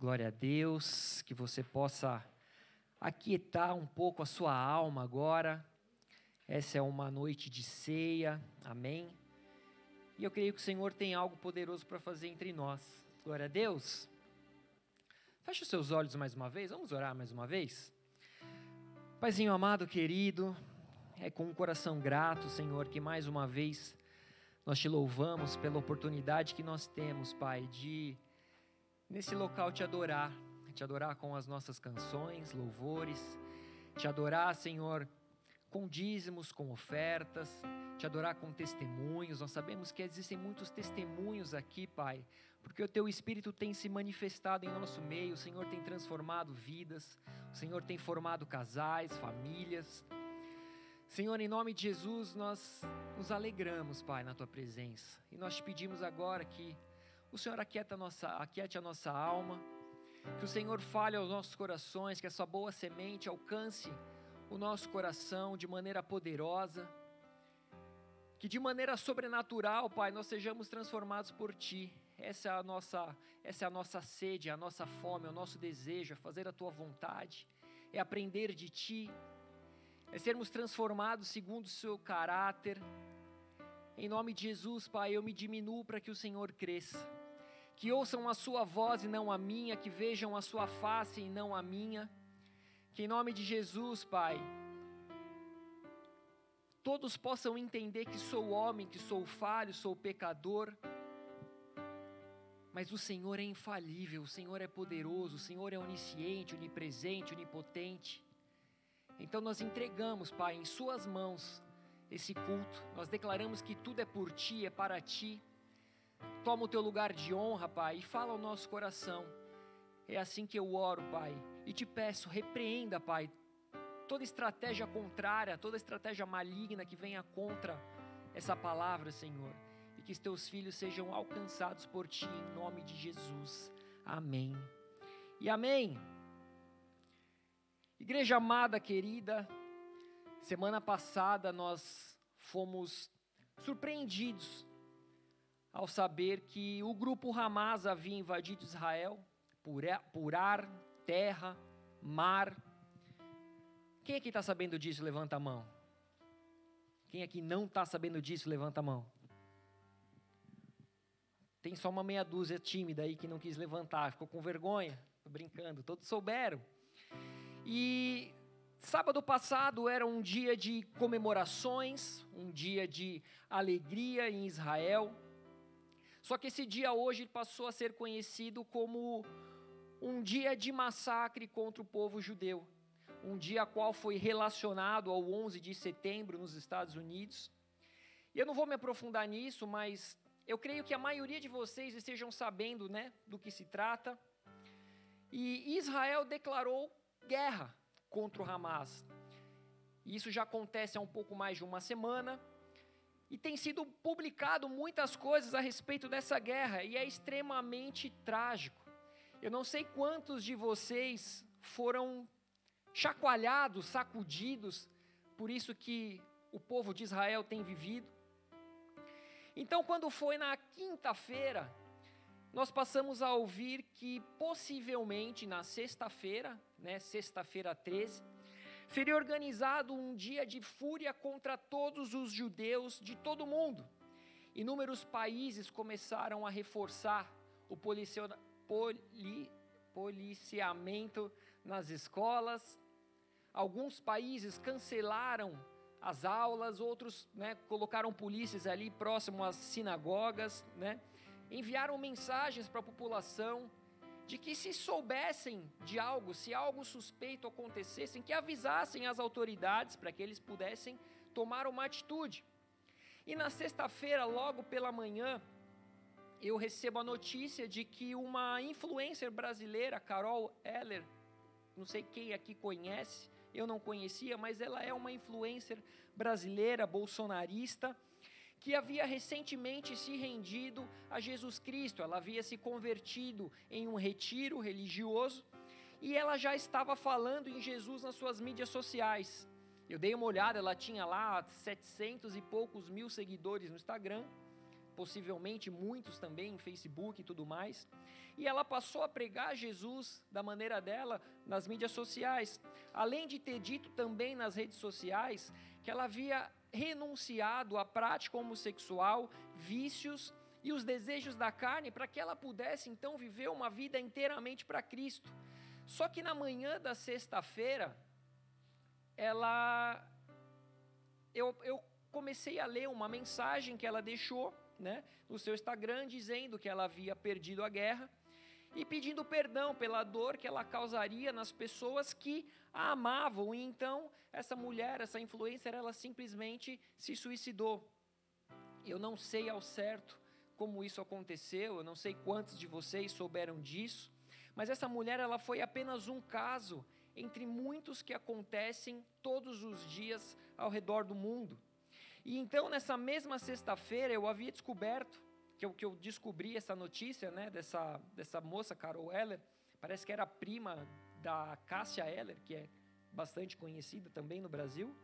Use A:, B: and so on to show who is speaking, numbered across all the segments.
A: Glória a Deus, que você possa aquietar um pouco a sua alma agora. Essa é uma noite de ceia, amém? E eu creio que o Senhor tem algo poderoso para fazer entre nós. Glória a Deus. Feche os seus olhos mais uma vez, vamos orar mais uma vez. Paizinho amado, querido, é com um coração grato, Senhor, que mais uma vez nós te louvamos pela oportunidade que nós temos, Pai, de nesse local te adorar, te adorar com as nossas canções, louvores, te adorar, Senhor, com dízimos, com ofertas, te adorar com testemunhos. Nós sabemos que existem muitos testemunhos aqui, Pai, porque o teu Espírito tem se manifestado em nosso meio, o Senhor tem transformado vidas, o Senhor tem formado casais, famílias. Senhor, em nome de Jesus, nós nos alegramos, Pai, na tua presença. E nós te pedimos agora que o Senhor aquieta a nossa, aquiete a nossa alma, que o Senhor fale aos nossos corações, que essa boa semente alcance o nosso coração de maneira poderosa, que de maneira sobrenatural, Pai, nós sejamos transformados por Ti. Essa é a nossa, essa é a nossa sede, a nossa fome, o nosso desejo, é fazer a Tua vontade, é aprender de Ti, é sermos transformados segundo o Seu caráter. Em nome de Jesus, Pai, eu me diminuo para que o Senhor cresça que ouçam a sua voz e não a minha, que vejam a sua face e não a minha. Que em nome de Jesus, Pai, todos possam entender que sou homem, que sou falho, sou pecador. Mas o Senhor é infalível, o Senhor é poderoso, o Senhor é onisciente, onipresente, onipotente. Então nós entregamos, Pai, em Suas mãos esse culto. Nós declaramos que tudo é por Ti, é para Ti. Toma o teu lugar de honra, Pai, e fala ao nosso coração. É assim que eu oro, Pai, e te peço, repreenda, Pai, toda estratégia contrária, toda estratégia maligna que venha contra essa palavra, Senhor, e que os teus filhos sejam alcançados por ti, em nome de Jesus. Amém. E amém. Igreja amada, querida, semana passada nós fomos surpreendidos ao saber que o grupo Hamas havia invadido Israel por ar, terra, mar. Quem aqui está sabendo disso? Levanta a mão. Quem aqui não está sabendo disso? Levanta a mão. Tem só uma meia dúzia tímida aí que não quis levantar, ficou com vergonha. Estou brincando, todos souberam. E sábado passado era um dia de comemorações, um dia de alegria em Israel. Só que esse dia hoje passou a ser conhecido como um dia de massacre contra o povo judeu. Um dia qual foi relacionado ao 11 de setembro nos Estados Unidos. E eu não vou me aprofundar nisso, mas eu creio que a maioria de vocês estejam sabendo né, do que se trata. E Israel declarou guerra contra o Hamas. Isso já acontece há um pouco mais de uma semana. E tem sido publicado muitas coisas a respeito dessa guerra e é extremamente trágico. Eu não sei quantos de vocês foram chacoalhados, sacudidos por isso que o povo de Israel tem vivido. Então, quando foi na quinta-feira, nós passamos a ouvir que possivelmente na sexta-feira, né, sexta-feira 13, seria organizado um dia de fúria contra todos os judeus de todo o mundo. Inúmeros países começaram a reforçar o poli, policiamento nas escolas. Alguns países cancelaram as aulas, outros né, colocaram polícias ali próximo às sinagogas, né, enviaram mensagens para a população de que se soubessem de algo, se algo suspeito acontecesse, que avisassem as autoridades para que eles pudessem tomar uma atitude. E na sexta-feira, logo pela manhã, eu recebo a notícia de que uma influencer brasileira, Carol Heller, não sei quem aqui conhece, eu não conhecia, mas ela é uma influencer brasileira, bolsonarista, que havia recentemente se rendido a Jesus Cristo, ela havia se convertido em um retiro religioso e ela já estava falando em Jesus nas suas mídias sociais. Eu dei uma olhada, ela tinha lá 700 e poucos mil seguidores no Instagram, possivelmente muitos também em Facebook e tudo mais. E ela passou a pregar Jesus da maneira dela nas mídias sociais, além de ter dito também nas redes sociais que ela havia renunciado à prática homossexual, vícios e os desejos da carne para que ela pudesse então viver uma vida inteiramente para Cristo. Só que na manhã da sexta-feira, ela eu, eu comecei a ler uma mensagem que ela deixou né, no seu Instagram dizendo que ela havia perdido a guerra e pedindo perdão pela dor que ela causaria nas pessoas que a amavam. E então essa mulher, essa influencer, ela simplesmente se suicidou. Eu não sei ao certo como isso aconteceu, eu não sei quantos de vocês souberam disso, mas essa mulher ela foi apenas um caso entre muitos que acontecem todos os dias ao redor do mundo. E então, nessa mesma sexta-feira, eu havia descoberto, que eu, que eu descobri essa notícia né, dessa, dessa moça, Carol Heller, parece que era prima da Cássia Heller, que é bastante conhecida também no Brasil.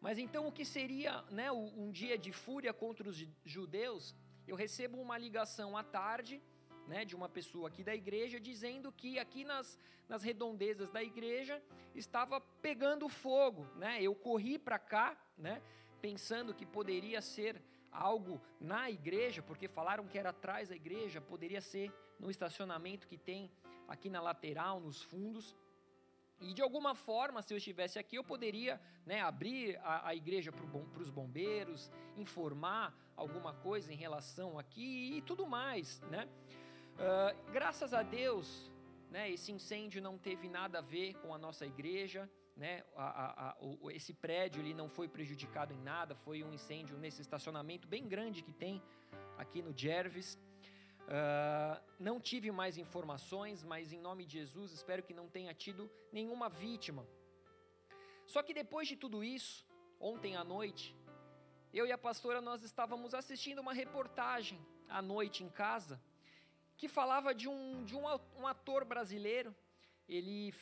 A: Mas então, o que seria né, um dia de fúria contra os judeus? Eu recebo uma ligação à tarde né, de uma pessoa aqui da igreja dizendo que aqui nas, nas redondezas da igreja estava pegando fogo. Né? Eu corri para cá, né, pensando que poderia ser algo na igreja, porque falaram que era atrás da igreja, poderia ser no estacionamento que tem aqui na lateral, nos fundos. E de alguma forma, se eu estivesse aqui, eu poderia né, abrir a, a igreja para os bombeiros, informar alguma coisa em relação aqui e tudo mais, né? Uh, graças a Deus, né, esse incêndio não teve nada a ver com a nossa igreja, né, a, a, a, esse prédio ele não foi prejudicado em nada, foi um incêndio nesse estacionamento bem grande que tem aqui no Jervis. Uh, não tive mais informações, mas em nome de Jesus espero que não tenha tido nenhuma vítima. Só que depois de tudo isso, ontem à noite, eu e a pastora nós estávamos assistindo uma reportagem à noite em casa que falava de um, de um, um ator brasileiro. Ele,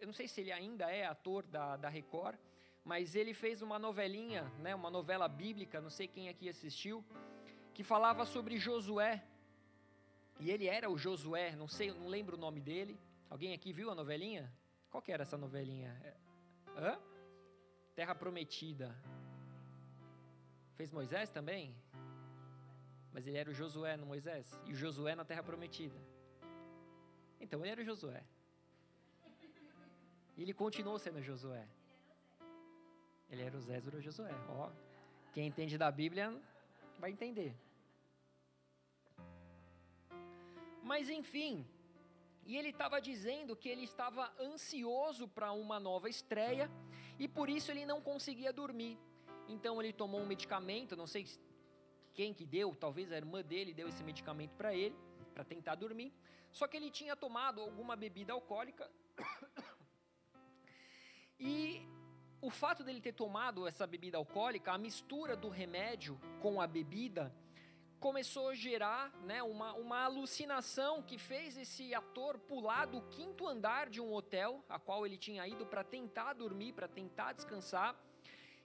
A: eu não sei se ele ainda é ator da, da Record, mas ele fez uma novelinha, né, uma novela bíblica, não sei quem aqui assistiu, que falava sobre Josué. E ele era o Josué, não sei, não lembro o nome dele. Alguém aqui viu a novelinha? Qual que era essa novelinha? É, hã? Terra Prometida. Fez Moisés também? Mas ele era o Josué no Moisés e o Josué na terra prometida. Então ele era o Josué. E ele continuou sendo Josué. Ele era o Zézuro o Josué. Ó, quem entende da Bíblia vai entender. Mas enfim, e ele estava dizendo que ele estava ansioso para uma nova estreia e por isso ele não conseguia dormir. Então ele tomou um medicamento, não sei quem que deu, talvez a irmã dele deu esse medicamento para ele, para tentar dormir. Só que ele tinha tomado alguma bebida alcoólica. e o fato dele ter tomado essa bebida alcoólica, a mistura do remédio com a bebida, começou a gerar né, uma, uma alucinação que fez esse ator pular do quinto andar de um hotel, a qual ele tinha ido para tentar dormir, para tentar descansar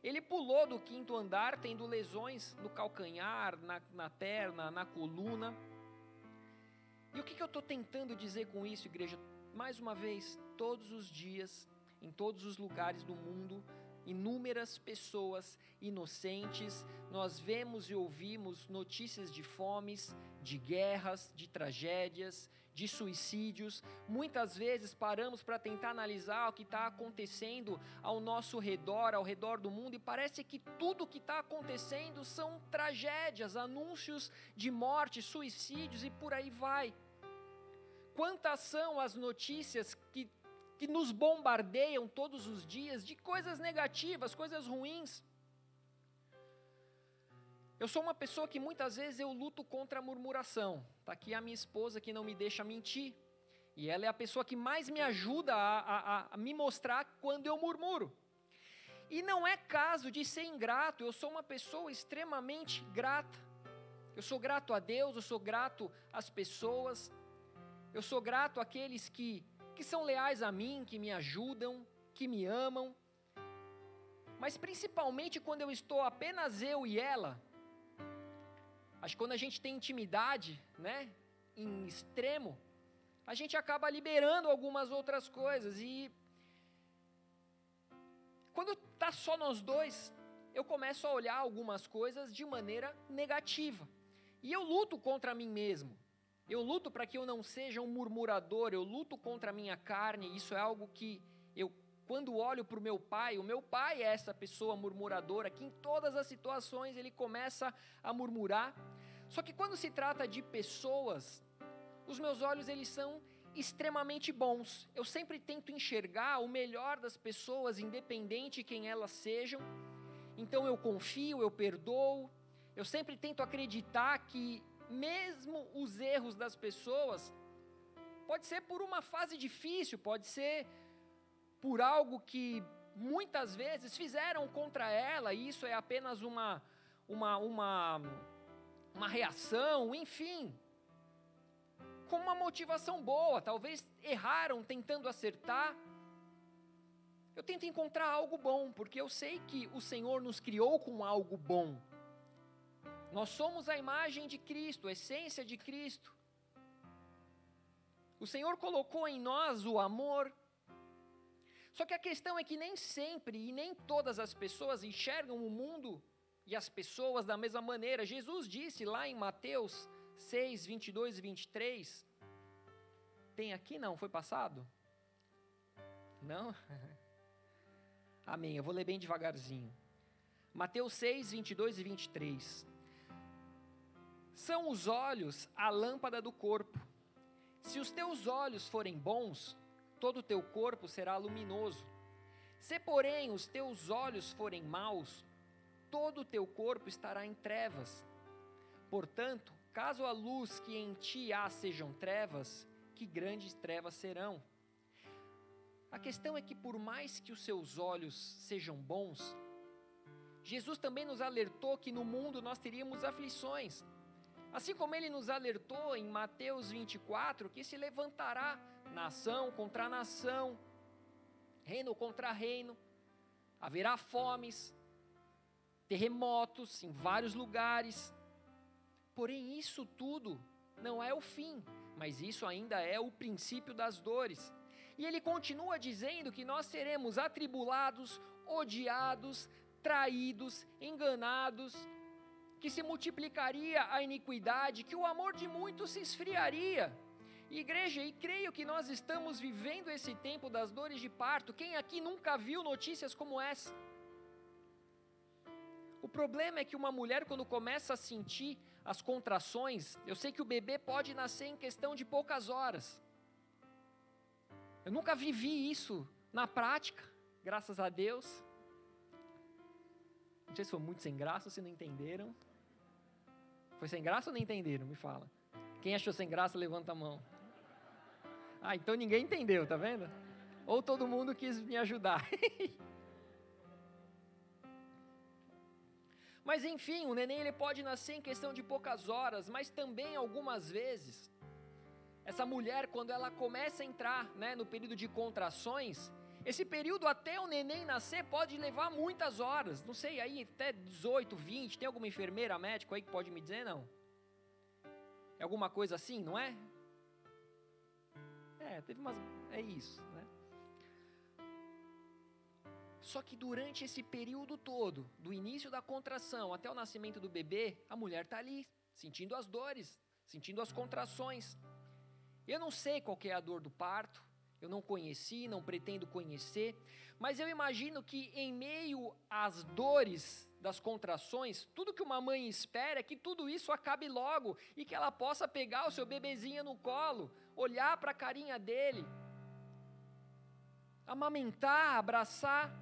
A: ele pulou do quinto andar, tendo lesões no calcanhar, na, na perna, na coluna. E o que, que eu estou tentando dizer com isso, igreja? Mais uma vez, todos os dias, em todos os lugares do mundo, inúmeras pessoas inocentes, nós vemos e ouvimos notícias de fomes, de guerras, de tragédias, de suicídios. Muitas vezes paramos para tentar analisar o que está acontecendo ao nosso redor, ao redor do mundo, e parece que tudo o que está acontecendo são tragédias, anúncios de morte, suicídios e por aí vai. Quantas são as notícias que, que nos bombardeiam todos os dias de coisas negativas, coisas ruins? Eu sou uma pessoa que muitas vezes eu luto contra a murmuração. Está aqui a minha esposa que não me deixa mentir. E ela é a pessoa que mais me ajuda a, a, a me mostrar quando eu murmuro. E não é caso de ser ingrato, eu sou uma pessoa extremamente grata. Eu sou grato a Deus, eu sou grato às pessoas, eu sou grato àqueles que, que são leais a mim, que me ajudam, que me amam. mas principalmente quando eu estou apenas eu e ela. Acho que quando a gente tem intimidade, né, em extremo, a gente acaba liberando algumas outras coisas e quando tá só nós dois, eu começo a olhar algumas coisas de maneira negativa. E eu luto contra mim mesmo. Eu luto para que eu não seja um murmurador, eu luto contra a minha carne. Isso é algo que eu, quando olho para o meu pai, o meu pai é essa pessoa murmuradora, que em todas as situações ele começa a murmurar. Só que quando se trata de pessoas, os meus olhos eles são extremamente bons. Eu sempre tento enxergar o melhor das pessoas, independente de quem elas sejam. Então eu confio, eu perdoo. Eu sempre tento acreditar que mesmo os erros das pessoas, pode ser por uma fase difícil, pode ser por algo que muitas vezes fizeram contra ela, e isso é apenas uma, uma, uma, uma reação, enfim. Com uma motivação boa, talvez erraram tentando acertar. Eu tento encontrar algo bom, porque eu sei que o Senhor nos criou com algo bom. Nós somos a imagem de Cristo, a essência de Cristo. O Senhor colocou em nós o amor. Só que a questão é que nem sempre e nem todas as pessoas enxergam o mundo e as pessoas da mesma maneira. Jesus disse lá em Mateus 6, 22 e 23. Tem aqui não? Foi passado? Não? Amém. Eu vou ler bem devagarzinho. Mateus 6, 22 e 23. São os olhos a lâmpada do corpo. Se os teus olhos forem bons, todo o teu corpo será luminoso. Se, porém, os teus olhos forem maus, todo o teu corpo estará em trevas. Portanto, caso a luz que em ti há sejam trevas, que grandes trevas serão. A questão é que, por mais que os seus olhos sejam bons, Jesus também nos alertou que no mundo nós teríamos aflições. Assim como ele nos alertou em Mateus 24 que se levantará nação contra nação, reino contra reino, haverá fomes, terremotos em vários lugares. Porém, isso tudo não é o fim, mas isso ainda é o princípio das dores. E ele continua dizendo que nós seremos atribulados, odiados, traídos, enganados, que se multiplicaria a iniquidade, que o amor de muitos se esfriaria. Igreja, e creio que nós estamos vivendo esse tempo das dores de parto. Quem aqui nunca viu notícias como essa? O problema é que uma mulher, quando começa a sentir as contrações, eu sei que o bebê pode nascer em questão de poucas horas. Eu nunca vivi isso na prática, graças a Deus. Não sei se foi muito sem graça, se não entenderam. Foi sem graça ou não entenderam? Me fala. Quem achou sem graça, levanta a mão. Ah, então ninguém entendeu, tá vendo? Ou todo mundo quis me ajudar. mas enfim, o neném ele pode nascer em questão de poucas horas, mas também algumas vezes essa mulher quando ela começa a entrar, né, no período de contrações, esse período até o neném nascer pode levar muitas horas, não sei, aí até 18, 20, tem alguma enfermeira, médico aí que pode me dizer, não? É alguma coisa assim, não é? É, teve umas, é isso, né? Só que durante esse período todo, do início da contração até o nascimento do bebê, a mulher está ali, sentindo as dores, sentindo as contrações. Eu não sei qual é a dor do parto, eu não conheci, não pretendo conhecer, mas eu imagino que em meio às dores das contrações, tudo que uma mãe espera é que tudo isso acabe logo e que ela possa pegar o seu bebezinho no colo, olhar para a carinha dele, amamentar, abraçar.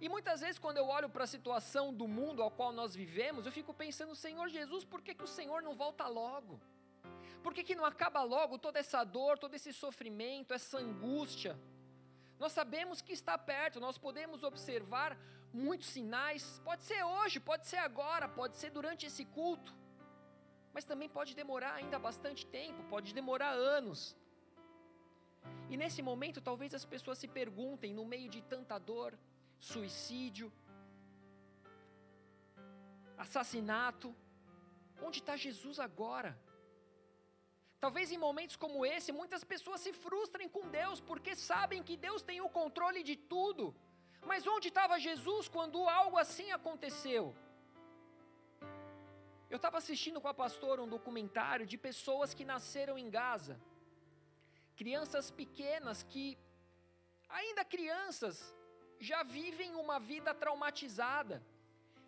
A: E muitas vezes, quando eu olho para a situação do mundo ao qual nós vivemos, eu fico pensando, Senhor Jesus, por que, que o Senhor não volta logo? Por que, que não acaba logo toda essa dor, todo esse sofrimento, essa angústia? Nós sabemos que está perto, nós podemos observar muitos sinais. Pode ser hoje, pode ser agora, pode ser durante esse culto. Mas também pode demorar ainda bastante tempo, pode demorar anos. E nesse momento, talvez as pessoas se perguntem, no meio de tanta dor, suicídio, assassinato. Onde está Jesus agora? Talvez em momentos como esse, muitas pessoas se frustrem com Deus porque sabem que Deus tem o controle de tudo. Mas onde estava Jesus quando algo assim aconteceu? Eu estava assistindo com a pastora um documentário de pessoas que nasceram em Gaza. Crianças pequenas que, ainda crianças, já vivem uma vida traumatizada.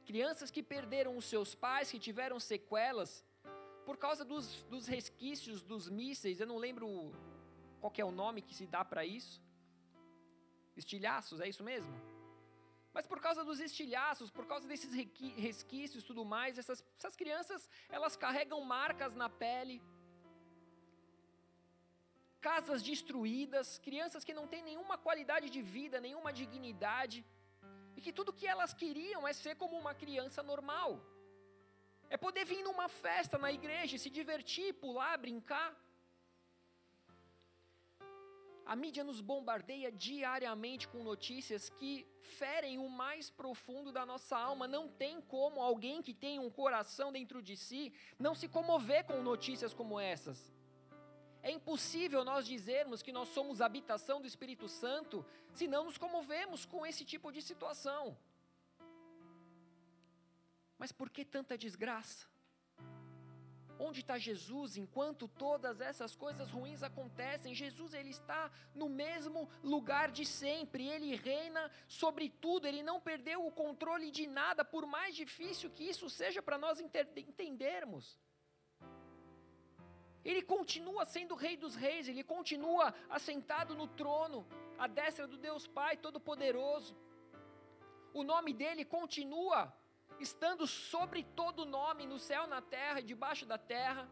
A: Crianças que perderam os seus pais, que tiveram sequelas, por causa dos, dos resquícios dos mísseis, eu não lembro qual é o nome que se dá para isso. Estilhaços, é isso mesmo? Mas por causa dos estilhaços, por causa desses resquícios e tudo mais, essas, essas crianças, elas carregam marcas na pele, casas destruídas, crianças que não têm nenhuma qualidade de vida, nenhuma dignidade, e que tudo que elas queriam é ser como uma criança normal. É poder vir numa festa na igreja, se divertir, pular, brincar. A mídia nos bombardeia diariamente com notícias que ferem o mais profundo da nossa alma. Não tem como alguém que tem um coração dentro de si não se comover com notícias como essas. É impossível nós dizermos que nós somos habitação do Espírito Santo se não nos comovemos com esse tipo de situação. Mas por que tanta desgraça? Onde está Jesus enquanto todas essas coisas ruins acontecem? Jesus ele está no mesmo lugar de sempre, ele reina sobre tudo, ele não perdeu o controle de nada, por mais difícil que isso seja para nós entendermos. Ele continua sendo Rei dos Reis, ele continua assentado no trono, à destra do Deus Pai Todo-Poderoso. O nome dele continua estando sobre todo nome, no céu, na terra e debaixo da terra.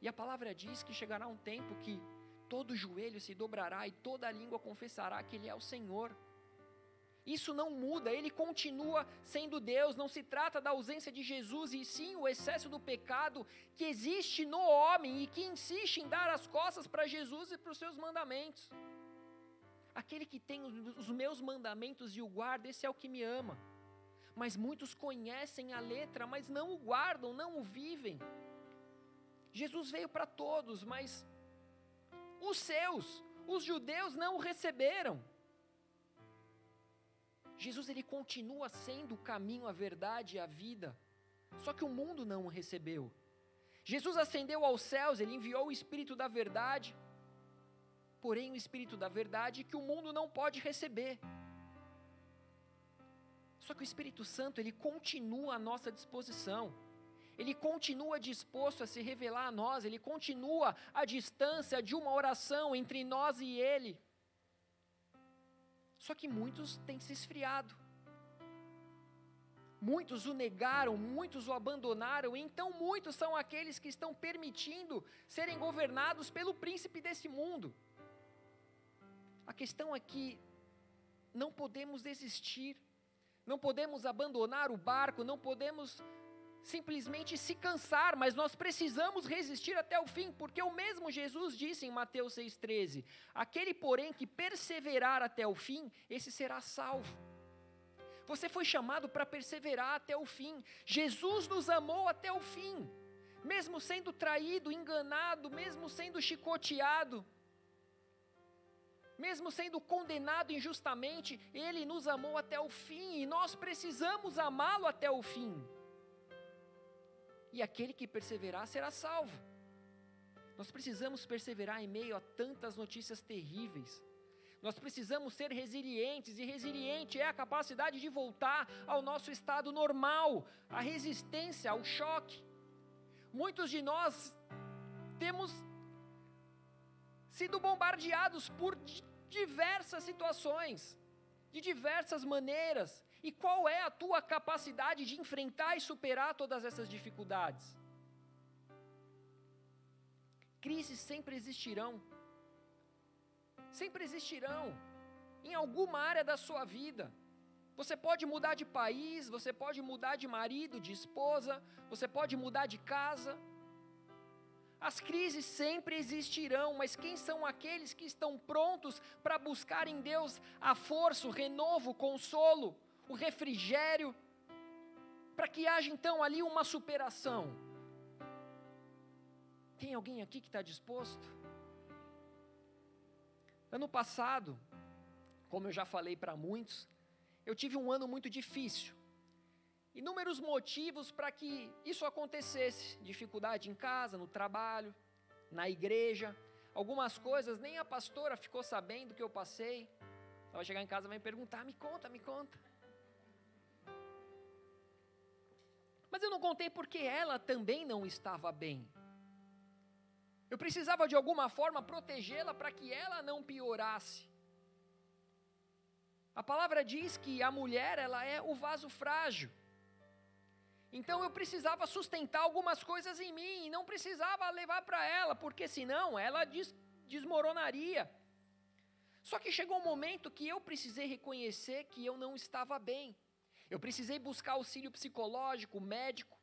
A: E a palavra diz que chegará um tempo que todo joelho se dobrará e toda língua confessará que Ele é o Senhor. Isso não muda, Ele continua sendo Deus. Não se trata da ausência de Jesus, e sim o excesso do pecado que existe no homem e que insiste em dar as costas para Jesus e para os seus mandamentos. Aquele que tem os meus mandamentos e o guarda, esse é o que me ama. Mas muitos conhecem a letra, mas não o guardam, não o vivem. Jesus veio para todos, mas os seus, os judeus, não o receberam. Jesus ele continua sendo o caminho, a verdade e a vida. Só que o mundo não o recebeu. Jesus ascendeu aos céus, ele enviou o Espírito da verdade porém o Espírito da verdade que o mundo não pode receber. Só que o Espírito Santo, ele continua à nossa disposição. Ele continua disposto a se revelar a nós, ele continua à distância de uma oração entre nós e ele. Só que muitos têm se esfriado. Muitos o negaram, muitos o abandonaram, então muitos são aqueles que estão permitindo serem governados pelo príncipe desse mundo. A questão é que não podemos desistir, não podemos abandonar o barco, não podemos simplesmente se cansar, mas nós precisamos resistir até o fim, porque o mesmo Jesus disse em Mateus 6,13: aquele, porém, que perseverar até o fim, esse será salvo. Você foi chamado para perseverar até o fim. Jesus nos amou até o fim, mesmo sendo traído, enganado, mesmo sendo chicoteado mesmo sendo condenado injustamente, ele nos amou até o fim e nós precisamos amá-lo até o fim. E aquele que perseverar será salvo. Nós precisamos perseverar em meio a tantas notícias terríveis. Nós precisamos ser resilientes, e resiliente é a capacidade de voltar ao nosso estado normal, a resistência ao choque. Muitos de nós temos sido bombardeados por diversas situações, de diversas maneiras. E qual é a tua capacidade de enfrentar e superar todas essas dificuldades? Crises sempre existirão. Sempre existirão. Em alguma área da sua vida. Você pode mudar de país, você pode mudar de marido, de esposa, você pode mudar de casa. As crises sempre existirão, mas quem são aqueles que estão prontos para buscar em Deus a força, o renovo, o consolo, o refrigério, para que haja então ali uma superação? Tem alguém aqui que está disposto? Ano passado, como eu já falei para muitos, eu tive um ano muito difícil. Inúmeros motivos para que isso acontecesse: dificuldade em casa, no trabalho, na igreja. Algumas coisas nem a pastora ficou sabendo que eu passei. Ela vai chegar em casa e vai me perguntar: me conta, me conta. Mas eu não contei porque ela também não estava bem. Eu precisava de alguma forma protegê-la para que ela não piorasse. A palavra diz que a mulher, ela é o vaso frágil. Então eu precisava sustentar algumas coisas em mim e não precisava levar para ela, porque senão ela des desmoronaria. Só que chegou um momento que eu precisei reconhecer que eu não estava bem. Eu precisei buscar auxílio psicológico, médico,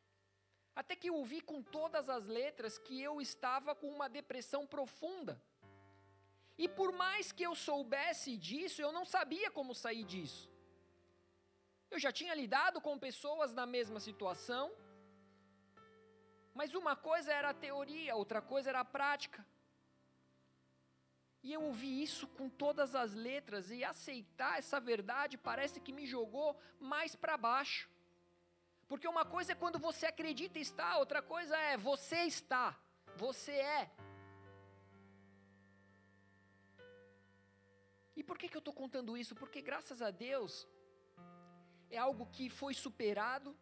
A: até que eu vi com todas as letras que eu estava com uma depressão profunda. E por mais que eu soubesse disso, eu não sabia como sair disso. Eu já tinha lidado com pessoas na mesma situação, mas uma coisa era a teoria, outra coisa era a prática. E eu ouvi isso com todas as letras e aceitar essa verdade parece que me jogou mais para baixo. Porque uma coisa é quando você acredita estar, outra coisa é você está, você é. E por que, que eu estou contando isso? Porque graças a Deus, é algo que foi superado,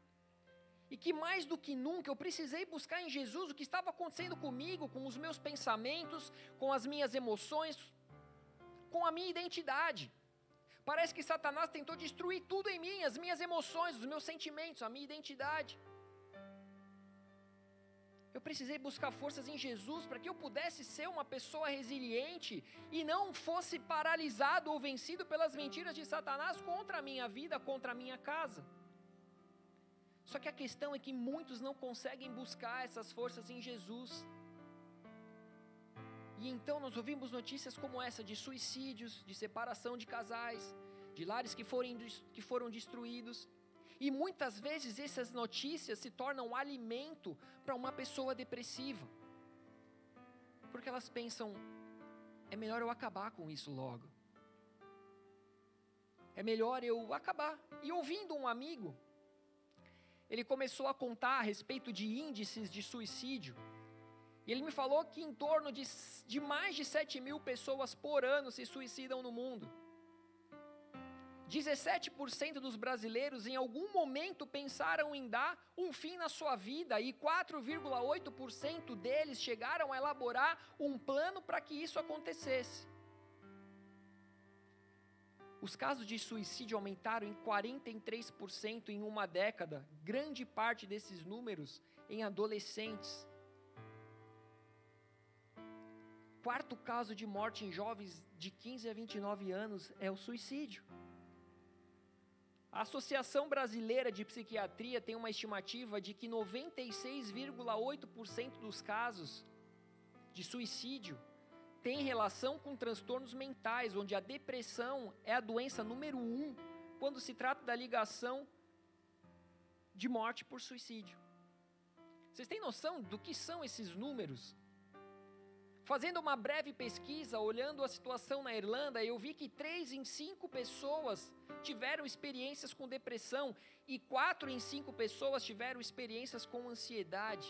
A: e que mais do que nunca eu precisei buscar em Jesus o que estava acontecendo comigo, com os meus pensamentos, com as minhas emoções, com a minha identidade. Parece que Satanás tentou destruir tudo em mim, as minhas emoções, os meus sentimentos, a minha identidade. Eu precisei buscar forças em Jesus para que eu pudesse ser uma pessoa resiliente e não fosse paralisado ou vencido pelas mentiras de Satanás contra a minha vida, contra a minha casa. Só que a questão é que muitos não conseguem buscar essas forças em Jesus. E então nós ouvimos notícias como essa de suicídios, de separação de casais, de lares que foram, que foram destruídos. E muitas vezes essas notícias se tornam alimento para uma pessoa depressiva. Porque elas pensam, é melhor eu acabar com isso logo. É melhor eu acabar. E ouvindo um amigo, ele começou a contar a respeito de índices de suicídio. E ele me falou que em torno de, de mais de 7 mil pessoas por ano se suicidam no mundo. 17% dos brasileiros em algum momento pensaram em dar um fim na sua vida e 4,8% deles chegaram a elaborar um plano para que isso acontecesse. Os casos de suicídio aumentaram em 43% em uma década, grande parte desses números em adolescentes. Quarto caso de morte em jovens de 15 a 29 anos é o suicídio. A Associação Brasileira de Psiquiatria tem uma estimativa de que 96,8% dos casos de suicídio tem relação com transtornos mentais, onde a depressão é a doença número um quando se trata da ligação de morte por suicídio. Vocês têm noção do que são esses números? Fazendo uma breve pesquisa, olhando a situação na Irlanda, eu vi que três em cinco pessoas tiveram experiências com depressão e quatro em cinco pessoas tiveram experiências com ansiedade.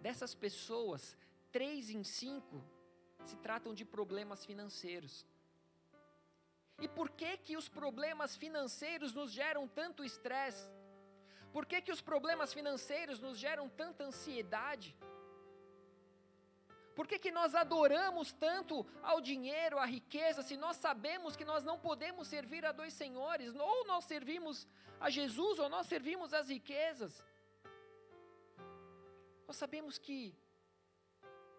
A: Dessas pessoas, três em cinco se tratam de problemas financeiros. E por que que os problemas financeiros nos geram tanto estresse? Por que que os problemas financeiros nos geram tanta ansiedade? Por que, que nós adoramos tanto ao dinheiro, à riqueza, se nós sabemos que nós não podemos servir a dois senhores? Ou nós servimos a Jesus, ou nós servimos as riquezas. Nós sabemos que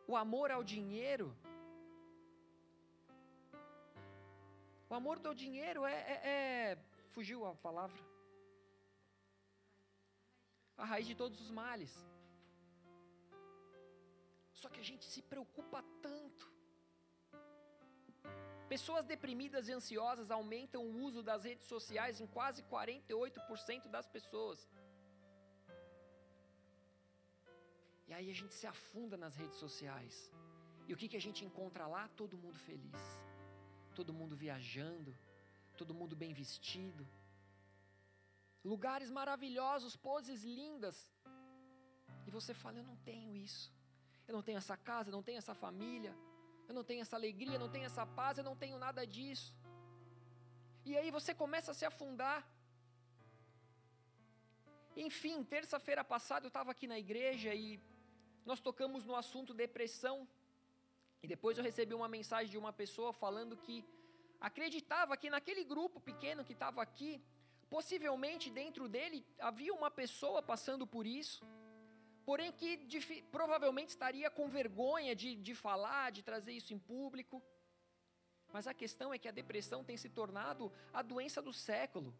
A: o amor ao dinheiro, o amor do dinheiro é, é, é fugiu a palavra, a raiz de todos os males. Só que a gente se preocupa tanto. Pessoas deprimidas e ansiosas aumentam o uso das redes sociais em quase 48% das pessoas. E aí a gente se afunda nas redes sociais. E o que, que a gente encontra lá? Todo mundo feliz, todo mundo viajando, todo mundo bem vestido, lugares maravilhosos, poses lindas. E você fala: Eu não tenho isso, eu não tenho essa casa, eu não tenho essa família, eu não tenho essa alegria, eu não tenho essa paz, eu não tenho nada disso. E aí você começa a se afundar. Enfim, terça-feira passada eu estava aqui na igreja e nós tocamos no assunto depressão. E depois eu recebi uma mensagem de uma pessoa falando que acreditava que naquele grupo pequeno que estava aqui, possivelmente dentro dele havia uma pessoa passando por isso, porém que provavelmente estaria com vergonha de, de falar, de trazer isso em público. Mas a questão é que a depressão tem se tornado a doença do século.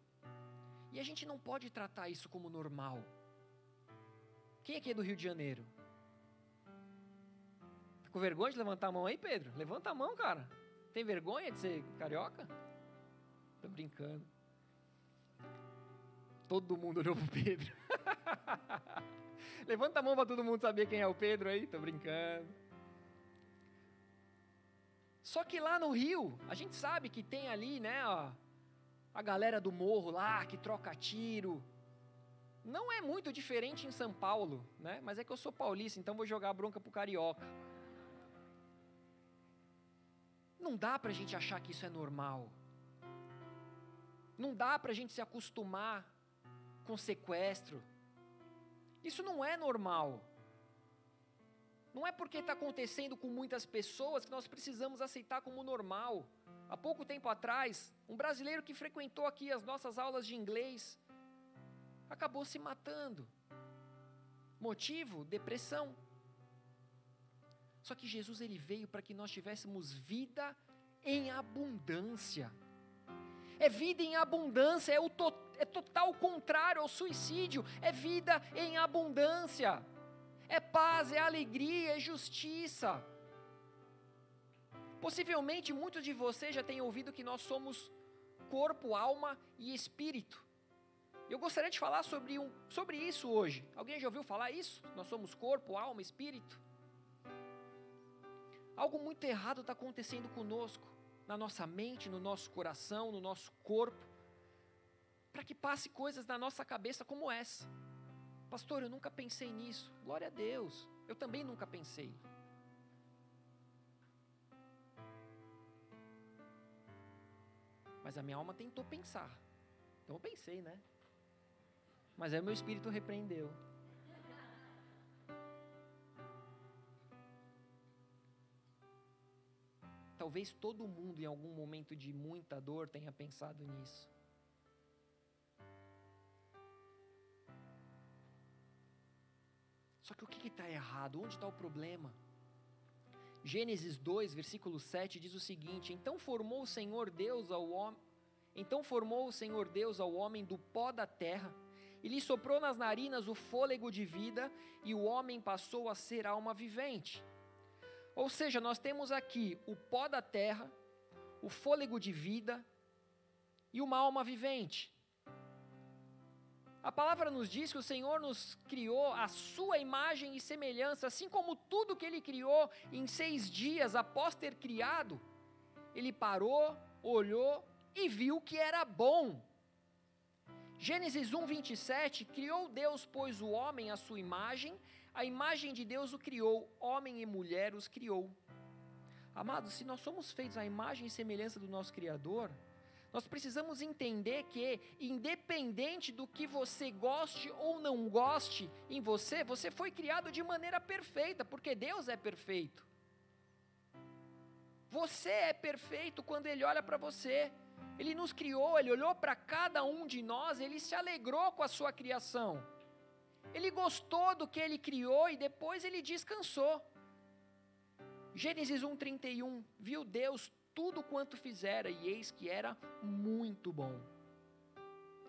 A: E a gente não pode tratar isso como normal. Quem aqui é do Rio de Janeiro? com vergonha de levantar a mão aí, Pedro? Levanta a mão, cara. Tem vergonha de ser carioca? Tô brincando. Todo mundo olhou pro Pedro. Levanta a mão para todo mundo saber quem é o Pedro aí. Tô brincando. Só que lá no Rio, a gente sabe que tem ali, né, ó, a galera do morro lá que troca tiro. Não é muito diferente em São Paulo, né? Mas é que eu sou paulista, então vou jogar a bronca pro carioca. Não dá para a gente achar que isso é normal. Não dá para a gente se acostumar com sequestro. Isso não é normal. Não é porque está acontecendo com muitas pessoas que nós precisamos aceitar como normal. Há pouco tempo atrás, um brasileiro que frequentou aqui as nossas aulas de inglês acabou se matando. Motivo? Depressão. Só que Jesus ele veio para que nós tivéssemos vida em abundância. É vida em abundância, é o to, é total contrário ao suicídio, é vida em abundância. É paz, é alegria, é justiça. Possivelmente muitos de vocês já têm ouvido que nós somos corpo, alma e espírito. Eu gostaria de falar sobre, um, sobre isso hoje. Alguém já ouviu falar isso? Nós somos corpo, alma, espírito. Algo muito errado está acontecendo conosco, na nossa mente, no nosso coração, no nosso corpo, para que passe coisas na nossa cabeça como essa. Pastor, eu nunca pensei nisso. Glória a Deus. Eu também nunca pensei. Mas a minha alma tentou pensar. Então eu pensei, né? Mas aí o meu espírito repreendeu. Talvez todo mundo, em algum momento de muita dor, tenha pensado nisso. Só que o que está errado? Onde está o problema? Gênesis 2, versículo 7 diz o seguinte: Então formou o Senhor Deus ao homem, então formou o Senhor Deus ao homem do pó da terra, e lhe soprou nas narinas o fôlego de vida, e o homem passou a ser alma vivente. Ou seja, nós temos aqui o pó da terra, o fôlego de vida e uma alma vivente. A palavra nos diz que o Senhor nos criou a sua imagem e semelhança, assim como tudo que Ele criou em seis dias após ter criado, Ele parou, olhou e viu que era bom. Gênesis 1, 27, criou Deus, pois, o homem à sua imagem, a imagem de Deus o criou, homem e mulher os criou. Amados, se nós somos feitos à imagem e semelhança do nosso Criador, nós precisamos entender que, independente do que você goste ou não goste em você, você foi criado de maneira perfeita, porque Deus é perfeito. Você é perfeito quando Ele olha para você. Ele nos criou, Ele olhou para cada um de nós, Ele se alegrou com a sua criação. Ele gostou do que ele criou e depois ele descansou. Gênesis 1:31 Viu Deus tudo quanto fizera e eis que era muito bom.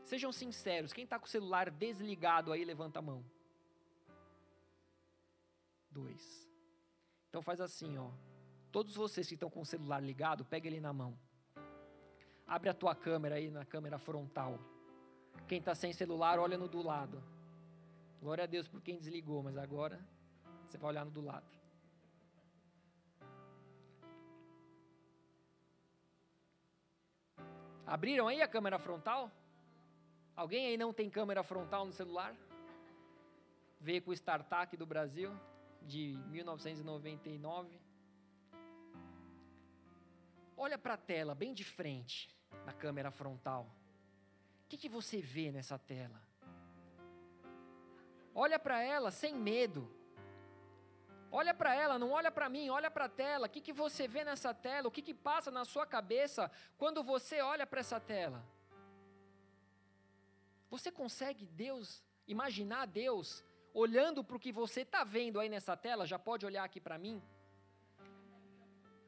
A: Sejam sinceros, quem está com o celular desligado aí, levanta a mão. Dois. Então faz assim, ó. Todos vocês que estão com o celular ligado, pega ele na mão. Abre a tua câmera aí na câmera frontal. Quem está sem celular, olha no do lado. Glória a Deus por quem desligou, mas agora você vai olhar no do lado. Abriram aí a câmera frontal? Alguém aí não tem câmera frontal no celular? Veio com o StarTAC do Brasil, de 1999. Olha para a tela, bem de frente, na câmera frontal. O que, que você vê nessa tela? Olha para ela sem medo. Olha para ela, não olha para mim, olha para a tela. O que, que você vê nessa tela? O que, que passa na sua cabeça quando você olha para essa tela? Você consegue Deus, imaginar Deus olhando para o que você está vendo aí nessa tela? Já pode olhar aqui para mim?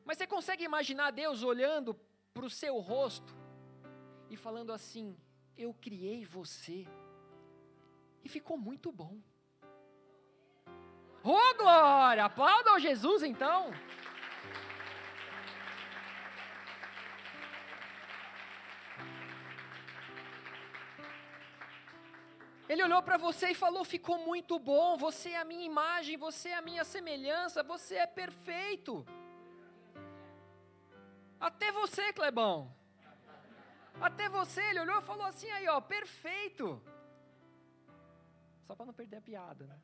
A: Mas você consegue imaginar Deus olhando para o seu rosto e falando assim: Eu criei você e ficou muito bom. Oh, glória! Aplaudam Jesus então. Ele olhou para você e falou: ficou muito bom, você é a minha imagem, você é a minha semelhança, você é perfeito. Até você, Clebão. Até você, ele olhou e falou assim aí, ó, perfeito. Só para não perder a piada, né?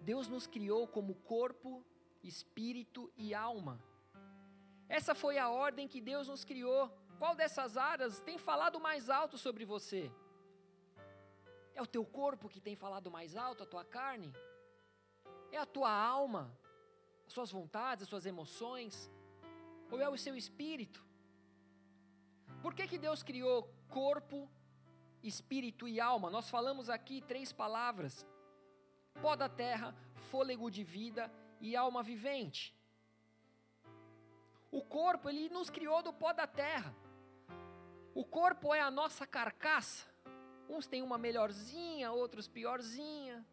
A: Deus nos criou como corpo, espírito e alma. Essa foi a ordem que Deus nos criou. Qual dessas áreas tem falado mais alto sobre você? É o teu corpo que tem falado mais alto, a tua carne? É a tua alma? as suas vontades, as suas emoções? Ou é o seu espírito? Por que, que Deus criou corpo, espírito e alma? Nós falamos aqui três palavras: pó da terra, fôlego de vida e alma vivente. O corpo, ele nos criou do pó da terra. O corpo é a nossa carcaça. Uns têm uma melhorzinha, outros piorzinha.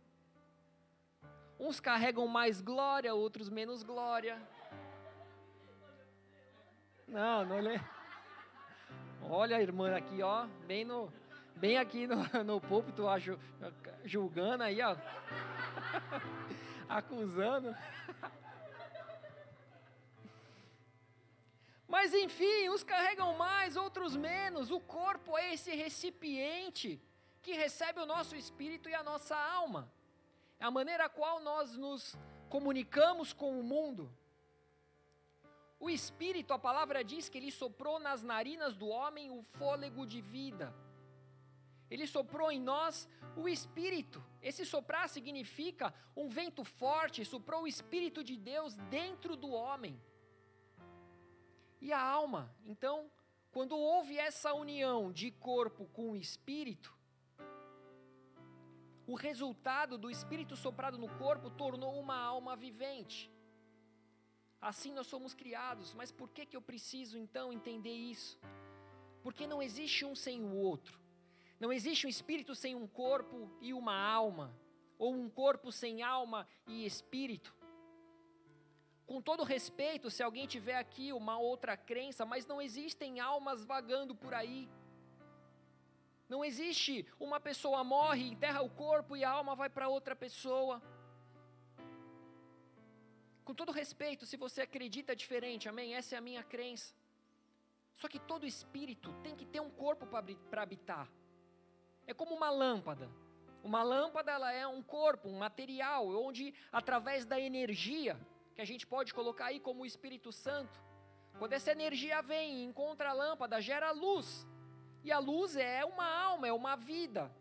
A: Uns carregam mais glória, outros menos glória. Não, não lê. Olha a irmã aqui, ó, bem no, bem aqui no, no púlpito, julgando aí, ó, acusando. Mas enfim, uns carregam mais, outros menos. O corpo é esse recipiente que recebe o nosso espírito e a nossa alma é a maneira a qual nós nos comunicamos com o mundo. O Espírito, a palavra diz que ele soprou nas narinas do homem o fôlego de vida. Ele soprou em nós o Espírito. Esse soprar significa um vento forte, soprou o Espírito de Deus dentro do homem. E a alma, então, quando houve essa união de corpo com espírito, o resultado do espírito soprado no corpo tornou uma alma vivente. Assim nós somos criados, mas por que, que eu preciso então entender isso? Porque não existe um sem o outro. Não existe um espírito sem um corpo e uma alma, ou um corpo sem alma e espírito. Com todo respeito, se alguém tiver aqui uma outra crença, mas não existem almas vagando por aí. Não existe uma pessoa morre, enterra o corpo e a alma vai para outra pessoa. Com todo respeito, se você acredita diferente, amém? Essa é a minha crença. Só que todo espírito tem que ter um corpo para habitar. É como uma lâmpada. Uma lâmpada ela é um corpo, um material, onde através da energia, que a gente pode colocar aí como o Espírito Santo, quando essa energia vem e encontra a lâmpada, gera luz. E a luz é uma alma, é uma vida.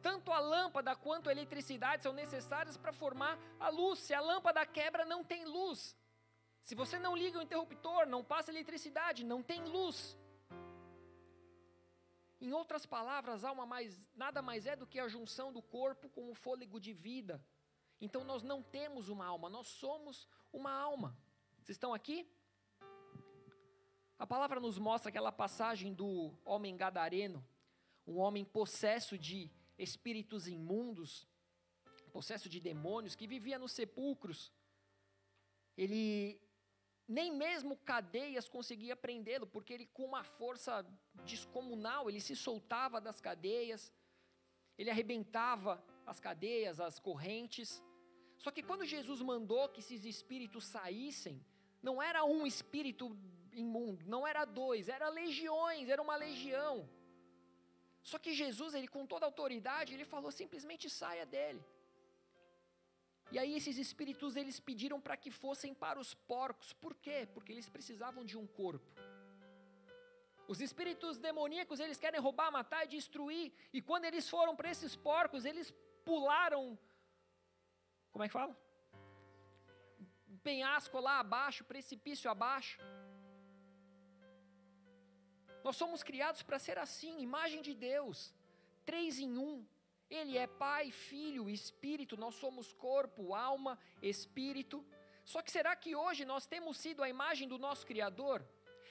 A: Tanto a lâmpada quanto a eletricidade são necessárias para formar a luz. Se a lâmpada quebra, não tem luz. Se você não liga o interruptor, não passa eletricidade, não tem luz. Em outras palavras, alma mais, nada mais é do que a junção do corpo com o fôlego de vida. Então nós não temos uma alma, nós somos uma alma. Vocês estão aqui? A palavra nos mostra aquela passagem do homem gadareno, um homem possesso de espíritos imundos, possesso de demônios, que vivia nos sepulcros. Ele nem mesmo cadeias conseguia prendê-lo, porque ele com uma força descomunal, ele se soltava das cadeias, ele arrebentava as cadeias, as correntes. Só que quando Jesus mandou que esses espíritos saíssem, não era um espírito imundo, não era dois, era legiões, era uma legião. Só que Jesus, ele com toda autoridade, ele falou simplesmente saia dele. E aí esses espíritos eles pediram para que fossem para os porcos. Por quê? Porque eles precisavam de um corpo. Os espíritos demoníacos, eles querem roubar, matar e destruir. E quando eles foram para esses porcos, eles pularam como é que fala? Penhasco lá abaixo, precipício abaixo. Nós somos criados para ser assim, imagem de Deus, três em um. Ele é Pai, Filho, Espírito, nós somos corpo, alma, Espírito. Só que será que hoje nós temos sido a imagem do nosso Criador?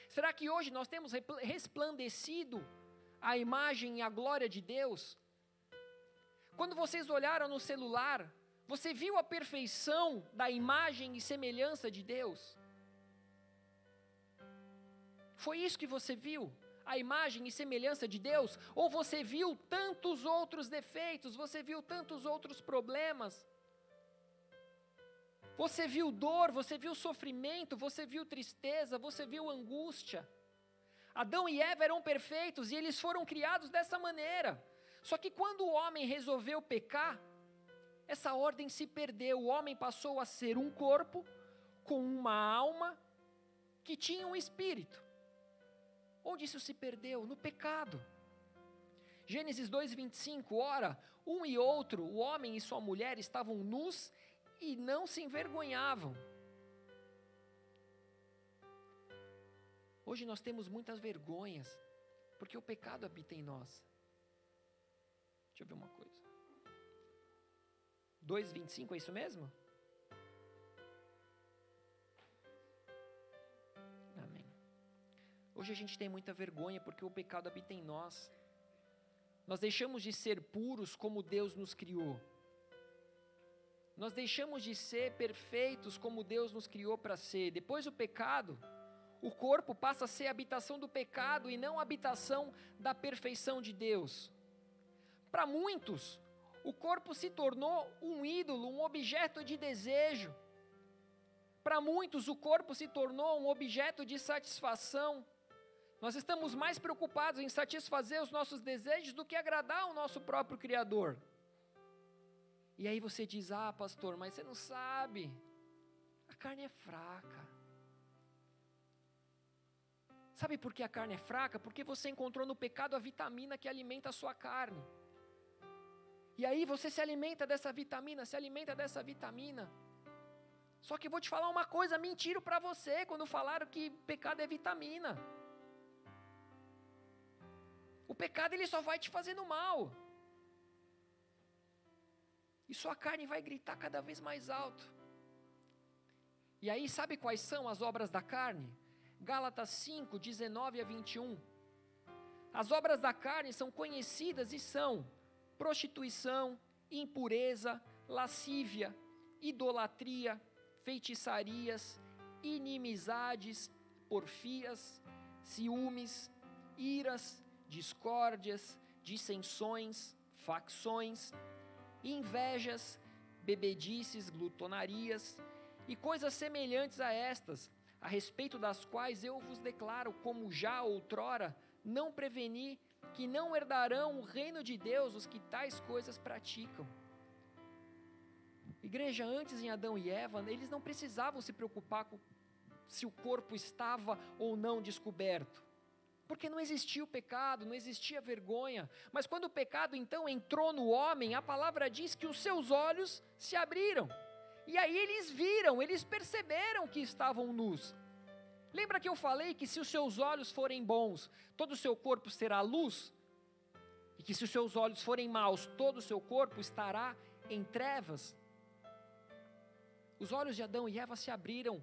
A: Será que hoje nós temos resplandecido a imagem e a glória de Deus? Quando vocês olharam no celular, você viu a perfeição da imagem e semelhança de Deus? Foi isso que você viu? A imagem e semelhança de Deus? Ou você viu tantos outros defeitos, você viu tantos outros problemas? Você viu dor, você viu sofrimento, você viu tristeza, você viu angústia. Adão e Eva eram perfeitos e eles foram criados dessa maneira. Só que quando o homem resolveu pecar, essa ordem se perdeu. O homem passou a ser um corpo com uma alma que tinha um espírito. Onde isso se perdeu? No pecado. Gênesis 2:25, ora, um e outro, o homem e sua mulher estavam nus e não se envergonhavam. Hoje nós temos muitas vergonhas, porque o pecado habita em nós. Deixa eu ver uma coisa. 2:25 é isso mesmo? Hoje a gente tem muita vergonha porque o pecado habita em nós. Nós deixamos de ser puros como Deus nos criou. Nós deixamos de ser perfeitos como Deus nos criou para ser. Depois do pecado, o corpo passa a ser habitação do pecado e não habitação da perfeição de Deus. Para muitos, o corpo se tornou um ídolo, um objeto de desejo. Para muitos, o corpo se tornou um objeto de satisfação. Nós estamos mais preocupados em satisfazer os nossos desejos do que agradar o nosso próprio Criador. E aí você diz: Ah, pastor, mas você não sabe, a carne é fraca. Sabe por que a carne é fraca? Porque você encontrou no pecado a vitamina que alimenta a sua carne. E aí você se alimenta dessa vitamina, se alimenta dessa vitamina. Só que vou te falar uma coisa, mentiram para você quando falaram que pecado é vitamina. O pecado ele só vai te fazendo mal. E sua carne vai gritar cada vez mais alto. E aí, sabe quais são as obras da carne? Gálatas 5, 19 a 21. As obras da carne são conhecidas e são prostituição, impureza, lascívia, idolatria, feitiçarias, inimizades, porfias, ciúmes, iras, discórdias, dissensões, facções, invejas, bebedices, glutonarias e coisas semelhantes a estas, a respeito das quais eu vos declaro, como já outrora, não preveni que não herdarão o reino de Deus os que tais coisas praticam. Igreja, antes em Adão e Eva, eles não precisavam se preocupar com se o corpo estava ou não descoberto. Porque não existia o pecado, não existia vergonha. Mas quando o pecado então entrou no homem, a palavra diz que os seus olhos se abriram. E aí eles viram, eles perceberam que estavam nus. Lembra que eu falei que se os seus olhos forem bons, todo o seu corpo será luz? E que se os seus olhos forem maus, todo o seu corpo estará em trevas? Os olhos de Adão e Eva se abriram